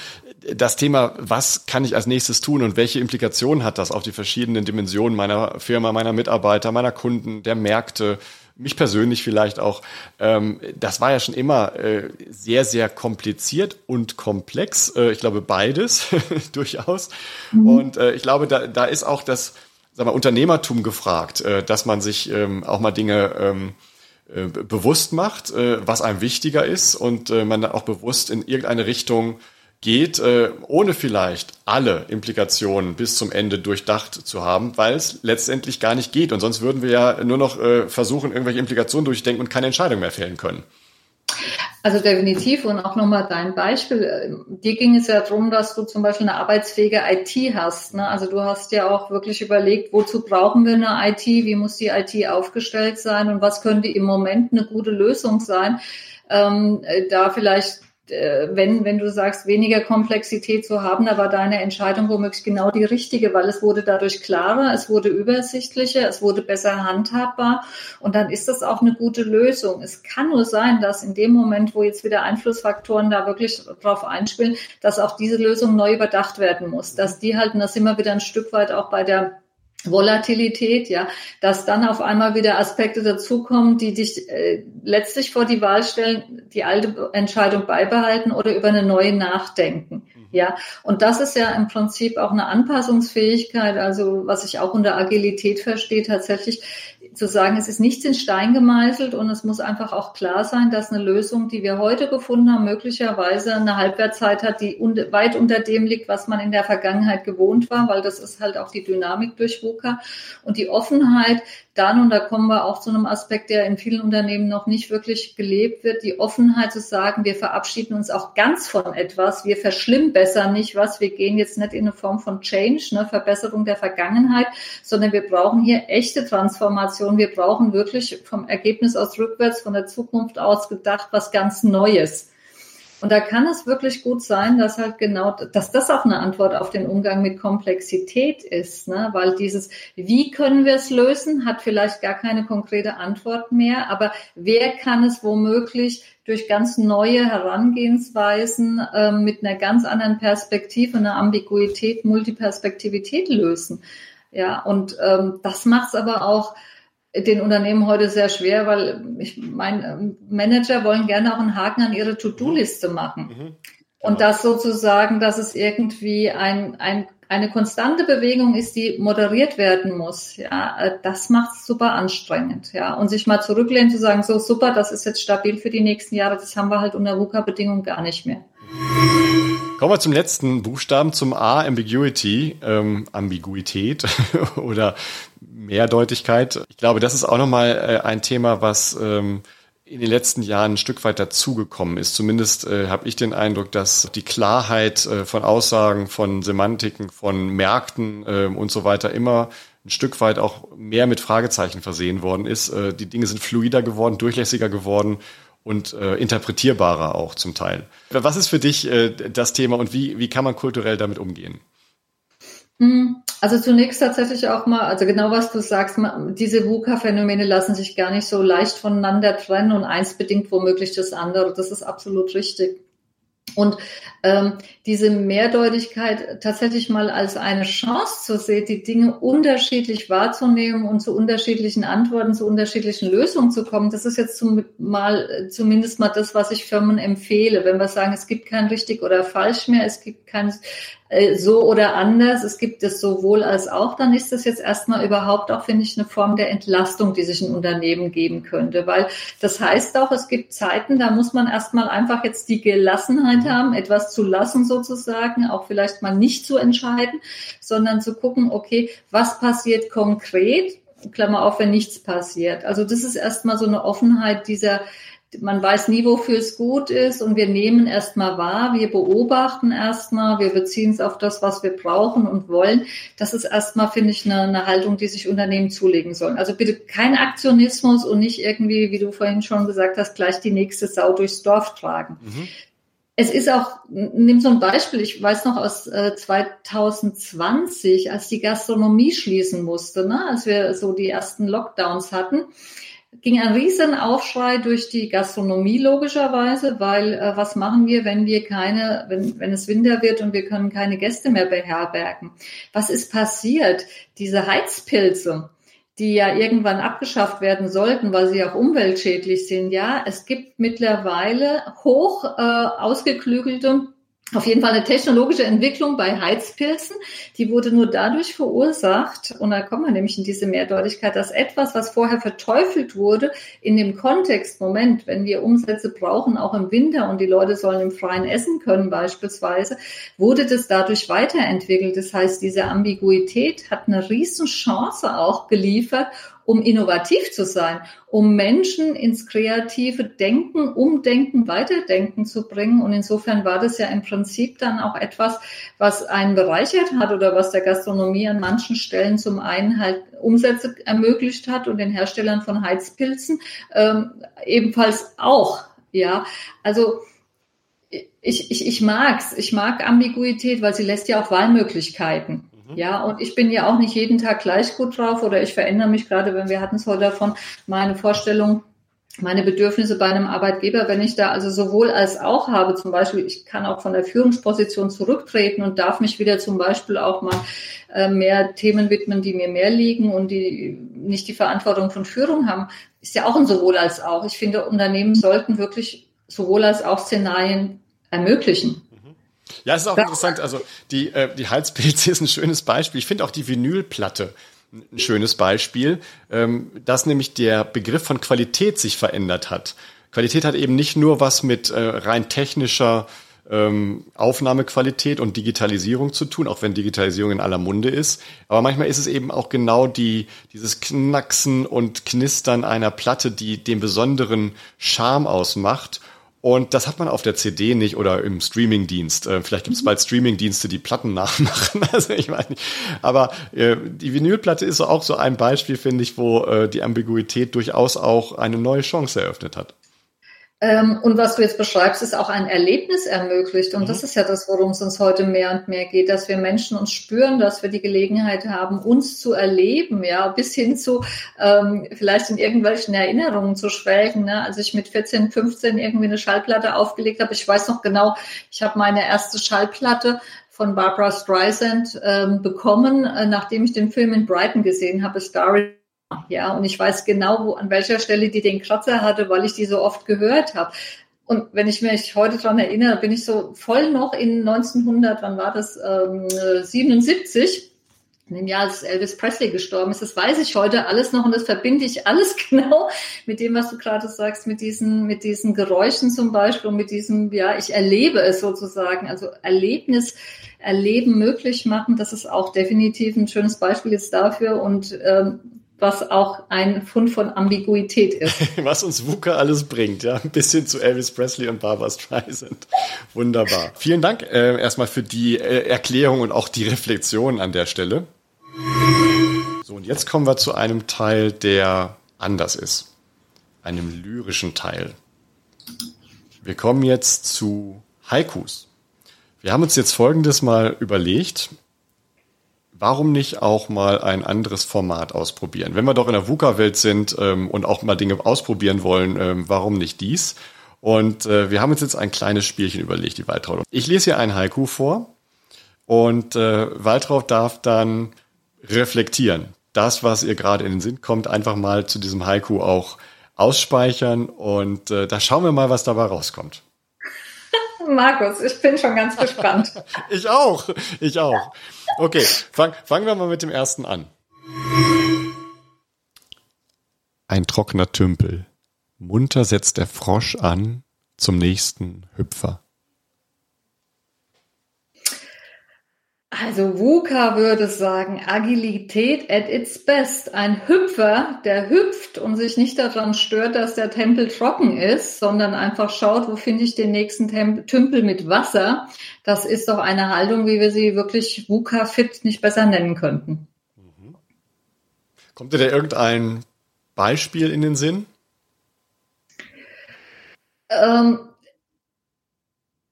das Thema, was kann ich als nächstes tun und welche Implikationen hat das auf die verschiedenen Dimensionen meiner Firma, meiner Mitarbeiter, meiner Kunden, der Märkte, mich persönlich vielleicht auch, ähm, das war ja schon immer äh, sehr, sehr kompliziert und komplex. Äh, ich glaube, beides durchaus. Mhm. Und äh, ich glaube, da, da ist auch das sag mal, Unternehmertum gefragt, äh, dass man sich ähm, auch mal Dinge ähm, äh, bewusst macht, äh, was einem wichtiger ist und äh, man auch bewusst in irgendeine Richtung geht, äh, ohne vielleicht alle Implikationen bis zum Ende durchdacht zu haben, weil es letztendlich gar nicht geht. Und sonst würden wir ja nur noch äh, versuchen, irgendwelche Implikationen durchdenken und keine Entscheidung mehr fällen können. Also definitiv und auch nochmal dein Beispiel. Dir ging es ja darum, dass du zum Beispiel eine arbeitsfähige IT hast. Ne? Also du hast ja auch wirklich überlegt, wozu brauchen wir eine IT, wie muss die IT aufgestellt sein und was könnte im Moment eine gute Lösung sein, ähm, da vielleicht äh, wenn, wenn du sagst, weniger Komplexität zu haben, da war deine Entscheidung womöglich genau die richtige, weil es wurde dadurch klarer, es wurde übersichtlicher, es wurde besser handhabbar und dann ist das auch eine gute Lösung. Es kann nur sein, dass in dem Moment, wo jetzt wieder Einflussfaktoren da wirklich drauf einspielen, dass auch diese Lösung neu überdacht werden muss, dass die halt, und das immer wieder ein Stück weit auch bei der Volatilität, ja, dass dann auf einmal wieder Aspekte dazukommen, die dich äh, letztlich vor die Wahl stellen, die alte Entscheidung beibehalten oder über eine neue nachdenken. Mhm. Ja, und das ist ja im Prinzip auch eine Anpassungsfähigkeit, also was ich auch unter Agilität verstehe, tatsächlich zu sagen, es ist nichts in Stein gemeißelt und es muss einfach auch klar sein, dass eine Lösung, die wir heute gefunden haben, möglicherweise eine Halbwertzeit hat, die weit unter dem liegt, was man in der Vergangenheit gewohnt war, weil das ist halt auch die Dynamik durch VUCA. Und die Offenheit, dann, und da kommen wir auch zu einem Aspekt, der in vielen Unternehmen noch nicht wirklich gelebt wird, die Offenheit zu sagen, wir verabschieden uns auch ganz von etwas, wir verschlimmbessern nicht was, wir gehen jetzt nicht in eine Form von Change, ne, Verbesserung der Vergangenheit, sondern wir brauchen hier echte Transformation, wir brauchen wirklich vom Ergebnis aus rückwärts, von der Zukunft aus gedacht, was ganz Neues. Und da kann es wirklich gut sein, dass halt genau, dass das auch eine Antwort auf den Umgang mit Komplexität ist, ne? weil dieses, wie können wir es lösen, hat vielleicht gar keine konkrete Antwort mehr, aber wer kann es womöglich durch ganz neue Herangehensweisen äh, mit einer ganz anderen Perspektive, einer Ambiguität, Multiperspektivität lösen? Ja, und ähm, das macht es aber auch den Unternehmen heute sehr schwer, weil ich meine, Manager wollen gerne auch einen Haken an ihre To-Do-Liste machen. Mhm. Genau. Und das sozusagen, dass es irgendwie ein, ein, eine konstante Bewegung ist, die moderiert werden muss. Ja, das macht es super anstrengend. Ja, und sich mal zurücklehnen zu sagen, so super, das ist jetzt stabil für die nächsten Jahre, das haben wir halt unter VUCA-Bedingungen gar nicht mehr. Kommen wir zum letzten Buchstaben, zum A, Ambiguity, ähm, Ambiguität oder Mehrdeutigkeit. Ich glaube, das ist auch nochmal äh, ein Thema, was ähm, in den letzten Jahren ein Stück weit dazugekommen ist. Zumindest äh, habe ich den Eindruck, dass die Klarheit äh, von Aussagen, von Semantiken, von Märkten äh, und so weiter immer ein Stück weit auch mehr mit Fragezeichen versehen worden ist. Äh, die Dinge sind fluider geworden, durchlässiger geworden und äh, interpretierbarer auch zum Teil. Was ist für dich äh, das Thema und wie, wie kann man kulturell damit umgehen? Hm, also zunächst tatsächlich auch mal, also genau was du sagst, diese VUCA-Phänomene lassen sich gar nicht so leicht voneinander trennen und eins bedingt womöglich das andere. Das ist absolut richtig. Und ähm, diese Mehrdeutigkeit tatsächlich mal als eine Chance zu sehen, die Dinge unterschiedlich wahrzunehmen und zu unterschiedlichen Antworten, zu unterschiedlichen Lösungen zu kommen, das ist jetzt zum, mal zumindest mal das, was ich Firmen empfehle. Wenn wir sagen, es gibt kein richtig oder falsch mehr, es gibt kein so oder anders, es gibt es sowohl als auch, dann ist das jetzt erstmal überhaupt auch, finde ich, eine Form der Entlastung, die sich ein Unternehmen geben könnte. Weil das heißt auch, es gibt Zeiten, da muss man erstmal einfach jetzt die Gelassenheit haben, etwas zu lassen sozusagen, auch vielleicht mal nicht zu entscheiden, sondern zu gucken, okay, was passiert konkret? Klammer auf, wenn nichts passiert. Also das ist erstmal so eine Offenheit dieser man weiß nie, wofür es gut ist und wir nehmen erstmal wahr, wir beobachten erstmal, wir beziehen es auf das, was wir brauchen und wollen. Das ist erstmal, finde ich, eine, eine Haltung, die sich Unternehmen zulegen sollen. Also bitte kein Aktionismus und nicht irgendwie, wie du vorhin schon gesagt hast, gleich die nächste Sau durchs Dorf tragen. Mhm. Es ist auch, nimm so ein Beispiel, ich weiß noch aus äh, 2020, als die Gastronomie schließen musste, ne, als wir so die ersten Lockdowns hatten, ging ein riesen Aufschrei durch die Gastronomie logischerweise, weil äh, was machen wir, wenn wir keine, wenn, wenn es Winter wird und wir können keine Gäste mehr beherbergen? Was ist passiert? Diese Heizpilze, die ja irgendwann abgeschafft werden sollten, weil sie auch umweltschädlich sind. Ja, es gibt mittlerweile hoch äh, ausgeklügelte auf jeden Fall eine technologische Entwicklung bei Heizpilzen, die wurde nur dadurch verursacht, und da kommen wir nämlich in diese Mehrdeutigkeit, dass etwas, was vorher verteufelt wurde, in dem Kontext, Moment, wenn wir Umsätze brauchen, auch im Winter und die Leute sollen im Freien essen können beispielsweise, wurde das dadurch weiterentwickelt. Das heißt, diese Ambiguität hat eine Riesenchance auch geliefert, um innovativ zu sein, um Menschen ins kreative Denken, Umdenken, Weiterdenken zu bringen. Und insofern war das ja im Prinzip dann auch etwas, was einen bereichert hat oder was der Gastronomie an manchen Stellen zum einen halt Umsätze ermöglicht hat und den Herstellern von Heizpilzen ähm, ebenfalls auch. Ja, also ich, ich, ich mag's. Ich mag Ambiguität, weil sie lässt ja auch Wahlmöglichkeiten. Mhm. Ja, und ich bin ja auch nicht jeden Tag gleich gut drauf oder ich verändere mich gerade, wenn wir hatten es heute davon, meine Vorstellung, meine Bedürfnisse bei einem Arbeitgeber, wenn ich da also sowohl als auch habe, zum Beispiel, ich kann auch von der Führungsposition zurücktreten und darf mich wieder zum Beispiel auch mal äh, mehr Themen widmen, die mir mehr liegen und die nicht die Verantwortung von Führung haben, ist ja auch ein sowohl als auch. Ich finde, Unternehmen sollten wirklich sowohl als auch Szenarien ermöglichen. Ja, es ist auch das interessant. Also die, äh, die Halspilze ist ein schönes Beispiel. Ich finde auch die Vinylplatte ein schönes Beispiel, ähm, dass nämlich der Begriff von Qualität sich verändert hat. Qualität hat eben nicht nur was mit äh, rein technischer ähm, Aufnahmequalität und Digitalisierung zu tun, auch wenn Digitalisierung in aller Munde ist. Aber manchmal ist es eben auch genau die, dieses Knacksen und Knistern einer Platte, die den besonderen Charme ausmacht und das hat man auf der CD nicht oder im Streamingdienst. Äh, vielleicht gibt es mhm. bald Streamingdienste, die Platten nachmachen. Also ich weiß nicht. Aber äh, die Vinylplatte ist auch so ein Beispiel, finde ich, wo äh, die Ambiguität durchaus auch eine neue Chance eröffnet hat. Ähm, und was du jetzt beschreibst, ist auch ein Erlebnis ermöglicht. Und mhm. das ist ja das, worum es uns heute mehr und mehr geht, dass wir Menschen uns spüren, dass wir die Gelegenheit haben, uns zu erleben, ja, bis hin zu ähm, vielleicht in irgendwelchen Erinnerungen zu schwelgen. Ne? Als ich mit 14, 15 irgendwie eine Schallplatte aufgelegt habe, ich weiß noch genau, ich habe meine erste Schallplatte von Barbara Streisand ähm, bekommen, äh, nachdem ich den Film in Brighton gesehen habe, Starry ja, und ich weiß genau, wo, an welcher Stelle die den Kratzer hatte, weil ich die so oft gehört habe. Und wenn ich mich heute daran erinnere, bin ich so voll noch in 1900, wann war das, ähm, 77, in dem Jahr, als Elvis Presley gestorben ist. Das weiß ich heute alles noch und das verbinde ich alles genau mit dem, was du gerade sagst, mit diesen, mit diesen Geräuschen zum Beispiel und mit diesem, ja, ich erlebe es sozusagen, also Erlebnis, Erleben möglich machen. Das ist auch definitiv ein schönes Beispiel jetzt dafür und ähm, was auch ein Fund von Ambiguität ist. was uns VUCA alles bringt, ja, ein bisschen zu Elvis Presley und Barbara Streisand. Wunderbar. Vielen Dank äh, erstmal für die äh, Erklärung und auch die Reflexion an der Stelle. So, und jetzt kommen wir zu einem Teil, der anders ist. Einem lyrischen Teil. Wir kommen jetzt zu Haikus. Wir haben uns jetzt Folgendes mal überlegt warum nicht auch mal ein anderes Format ausprobieren? Wenn wir doch in der VUCA-Welt sind ähm, und auch mal Dinge ausprobieren wollen, ähm, warum nicht dies? Und äh, wir haben uns jetzt ein kleines Spielchen überlegt, die Waltraud. Ich lese hier ein Haiku vor und äh, Waltraud darf dann reflektieren. Das, was ihr gerade in den Sinn kommt, einfach mal zu diesem Haiku auch ausspeichern und äh, da schauen wir mal, was dabei rauskommt. Markus, ich bin schon ganz gespannt. ich auch, ich auch. Okay, fang, fangen wir mal mit dem ersten an. Ein trockener Tümpel. Munter setzt der Frosch an zum nächsten Hüpfer. Also VUCA würde sagen, Agilität at its best. Ein Hüpfer, der hüpft und sich nicht daran stört, dass der Tempel trocken ist, sondern einfach schaut, wo finde ich den nächsten Tempel, Tümpel mit Wasser. Das ist doch eine Haltung, wie wir sie wirklich VUCA fit nicht besser nennen könnten. Mhm. Kommt dir da irgendein Beispiel in den Sinn? Ähm,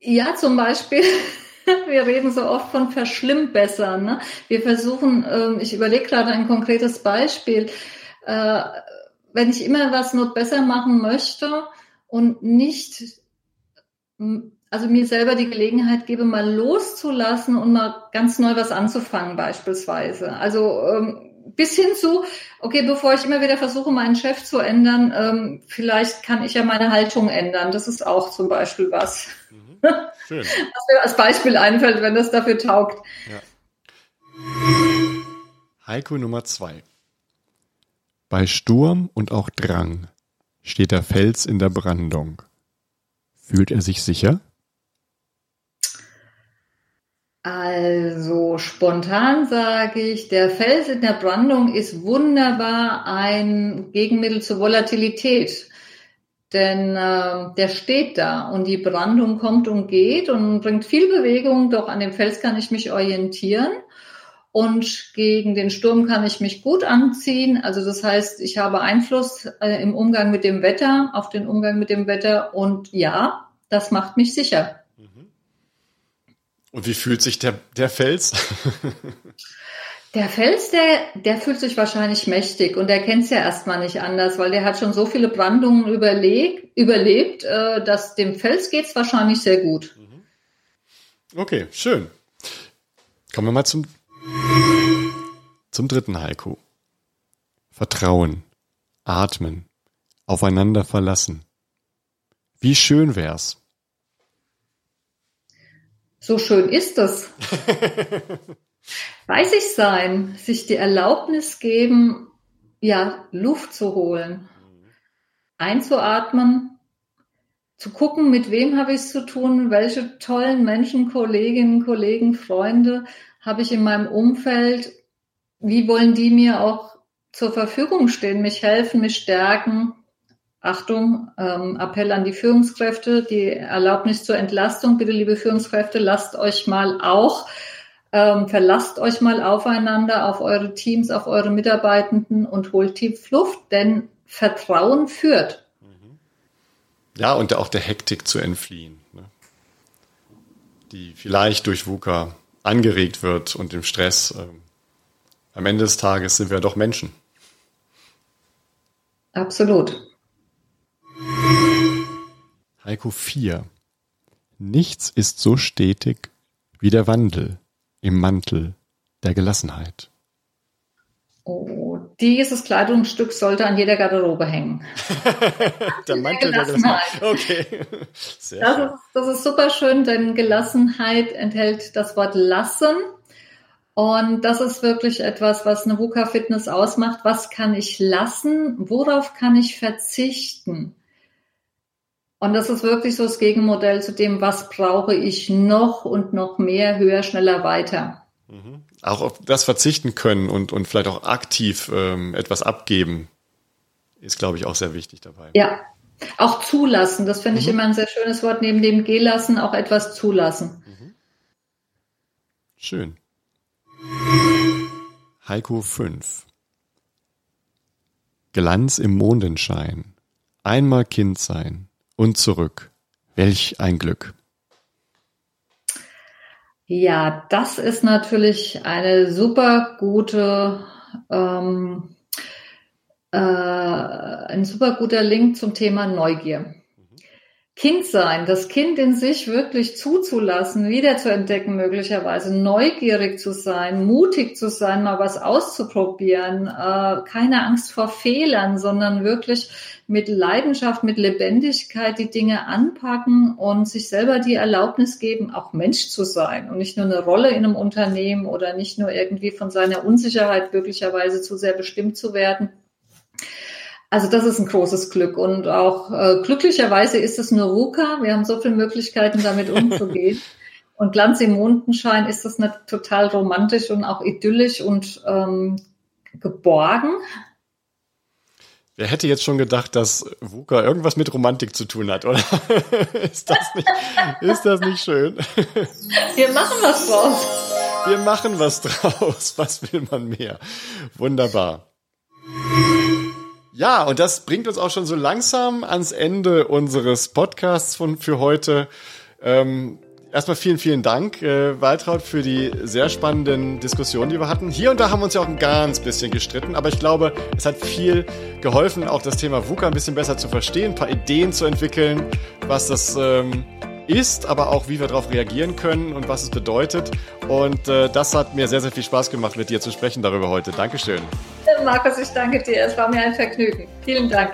ja, zum Beispiel Wir reden so oft von Verschlimmbessern. Ne? Wir versuchen, ähm, ich überlege gerade ein konkretes Beispiel, äh, wenn ich immer was not besser machen möchte und nicht, also mir selber die Gelegenheit gebe, mal loszulassen und mal ganz neu was anzufangen beispielsweise. Also ähm, bis hin zu, okay, bevor ich immer wieder versuche, meinen Chef zu ändern, ähm, vielleicht kann ich ja meine Haltung ändern. Das ist auch zum Beispiel was. Mhm. Schön. Was mir als Beispiel einfällt, wenn das dafür taugt. Ja. Heiko Nummer zwei. Bei Sturm und auch Drang steht der Fels in der Brandung. Fühlt er sich sicher? Also spontan sage ich, der Fels in der Brandung ist wunderbar ein Gegenmittel zur Volatilität. Denn äh, der steht da und die Brandung kommt und geht und bringt viel Bewegung, doch an dem Fels kann ich mich orientieren. Und gegen den Sturm kann ich mich gut anziehen. Also das heißt, ich habe Einfluss äh, im Umgang mit dem Wetter, auf den Umgang mit dem Wetter. Und ja, das macht mich sicher. Mhm. Und wie fühlt sich der, der Fels? Der Fels, der, der fühlt sich wahrscheinlich mächtig und der kennt es ja erstmal nicht anders, weil der hat schon so viele Brandungen überleg, überlebt, äh, dass dem Fels geht es wahrscheinlich sehr gut. Mhm. Okay, schön. Kommen wir mal zum, zum dritten Haiku. Vertrauen, atmen, aufeinander verlassen. Wie schön wär's. So schön ist es. Weiß ich sein, sich die Erlaubnis geben, ja, Luft zu holen, einzuatmen, zu gucken, mit wem habe ich es zu tun, welche tollen Menschen, Kolleginnen, Kollegen, Freunde habe ich in meinem Umfeld, wie wollen die mir auch zur Verfügung stehen, mich helfen, mich stärken. Achtung, ähm, Appell an die Führungskräfte, die Erlaubnis zur Entlastung. Bitte, liebe Führungskräfte, lasst euch mal auch ähm, verlasst euch mal aufeinander, auf eure Teams, auf eure Mitarbeitenden und holt tief Luft, denn Vertrauen führt. Ja, und auch der Hektik zu entfliehen, ne? die vielleicht durch VUCA angeregt wird und dem Stress. Ähm, am Ende des Tages sind wir doch Menschen. Absolut. Heiko 4. Nichts ist so stetig wie der Wandel im Mantel der Gelassenheit. Oh, dieses Kleidungsstück sollte an jeder Garderobe hängen. der Mantel der Gelassenheit. Okay. Sehr das, Ist, das ist super schön, denn Gelassenheit enthält das Wort lassen. Und das ist wirklich etwas, was eine VUCA-Fitness ausmacht. Was kann ich lassen? Worauf kann ich verzichten? Und das ist wirklich so das Gegenmodell zu dem, was brauche ich noch und noch mehr, höher, schneller, weiter. Mhm. Auch auf das verzichten können und, und vielleicht auch aktiv ähm, etwas abgeben, ist, glaube ich, auch sehr wichtig dabei. Ja, auch zulassen. Das finde mhm. ich immer ein sehr schönes Wort. Neben dem Gelassen auch etwas zulassen. Mhm. Schön. Heiko 5. Glanz im Mondenschein. Einmal Kind sein und zurück. Welch ein Glück. Ja, das ist natürlich eine super gute, ähm, äh, ein super guter Link zum Thema Neugier. Kind sein, das Kind in sich wirklich zuzulassen, wiederzuentdecken möglicherweise, neugierig zu sein, mutig zu sein, mal was auszuprobieren, äh, keine Angst vor Fehlern, sondern wirklich mit Leidenschaft, mit Lebendigkeit die Dinge anpacken und sich selber die Erlaubnis geben, auch Mensch zu sein und nicht nur eine Rolle in einem Unternehmen oder nicht nur irgendwie von seiner Unsicherheit möglicherweise zu sehr bestimmt zu werden. Also das ist ein großes Glück und auch äh, glücklicherweise ist es nur Ruka. Wir haben so viele Möglichkeiten, damit umzugehen. und Glanz im Mondenschein ist das nicht total romantisch und auch idyllisch und ähm, geborgen. Wer hätte jetzt schon gedacht, dass VUCA irgendwas mit Romantik zu tun hat, oder? ist, das nicht, ist das nicht schön? Wir machen was draus. Wir machen was draus. Was will man mehr? Wunderbar. Ja, und das bringt uns auch schon so langsam ans Ende unseres Podcasts von, für heute. Ähm, erstmal vielen, vielen Dank, äh, Waltraud, für die sehr spannenden Diskussionen, die wir hatten. Hier und da haben wir uns ja auch ein ganz bisschen gestritten, aber ich glaube, es hat viel geholfen, auch das Thema VUCA ein bisschen besser zu verstehen, ein paar Ideen zu entwickeln, was das ähm, ist, aber auch wie wir darauf reagieren können und was es bedeutet. Und äh, das hat mir sehr, sehr viel Spaß gemacht, mit dir zu sprechen darüber heute. Dankeschön. Markus, ich danke dir. Es war mir ein Vergnügen. Vielen Dank.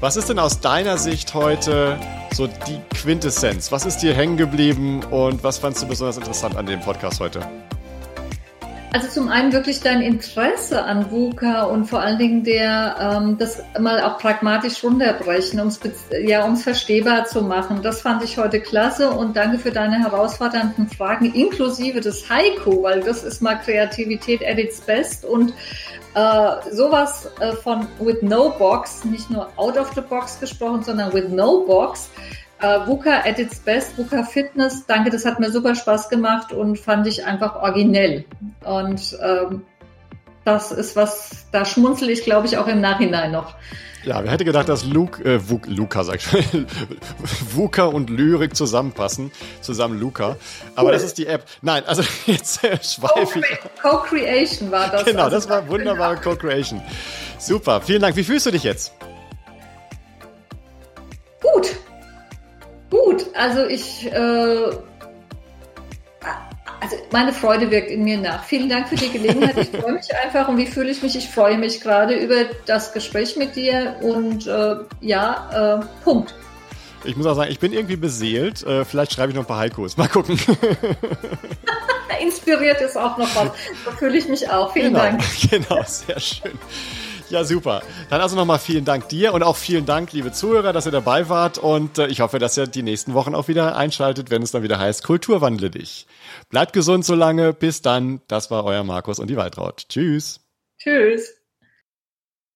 Was ist denn aus deiner Sicht heute so die Quintessenz? Was ist dir hängen geblieben und was fandst du besonders interessant an dem Podcast heute? Also zum einen wirklich dein Interesse an VUCA und vor allen Dingen der, ähm, das mal auch pragmatisch runterbrechen, um es ja, ums verstehbar zu machen. Das fand ich heute klasse und danke für deine herausfordernden Fragen, inklusive des Haiku, weil das ist mal Kreativität at its best und äh, sowas äh, von with no box, nicht nur out of the box gesprochen, sondern with no box Uh, VUCA at its best, VUCA Fitness, danke, das hat mir super Spaß gemacht und fand ich einfach originell. Und ähm, das ist was, da schmunzel ich, glaube ich, auch im Nachhinein noch. Ja, wer hätte gedacht, dass Luke, äh, Luca, sag ich schon, VUCA und Lyrik zusammenpassen, zusammen Luca. Aber cool. das ist die App. Nein, also jetzt äh, schweife ich. Co-Creation war das. Genau, also das war wunderbare Co-Creation. Super, vielen Dank. Wie fühlst du dich jetzt? Gut. Gut, also ich, äh, also meine Freude wirkt in mir nach. Vielen Dank für die Gelegenheit. Ich freue mich einfach und wie fühle ich mich? Ich freue mich gerade über das Gespräch mit dir und äh, ja, äh, Punkt. Ich muss auch sagen, ich bin irgendwie beseelt. Äh, vielleicht schreibe ich noch ein paar Haikus. Mal gucken. Inspiriert ist auch noch was. So fühle ich mich auch. Vielen genau, Dank. Genau, sehr schön. Ja, super. Dann also nochmal vielen Dank dir und auch vielen Dank, liebe Zuhörer, dass ihr dabei wart. Und äh, ich hoffe, dass ihr die nächsten Wochen auch wieder einschaltet, wenn es dann wieder heißt, Kulturwandle dich. Bleibt gesund so lange. Bis dann. Das war euer Markus und die Waltraud. Tschüss. Tschüss.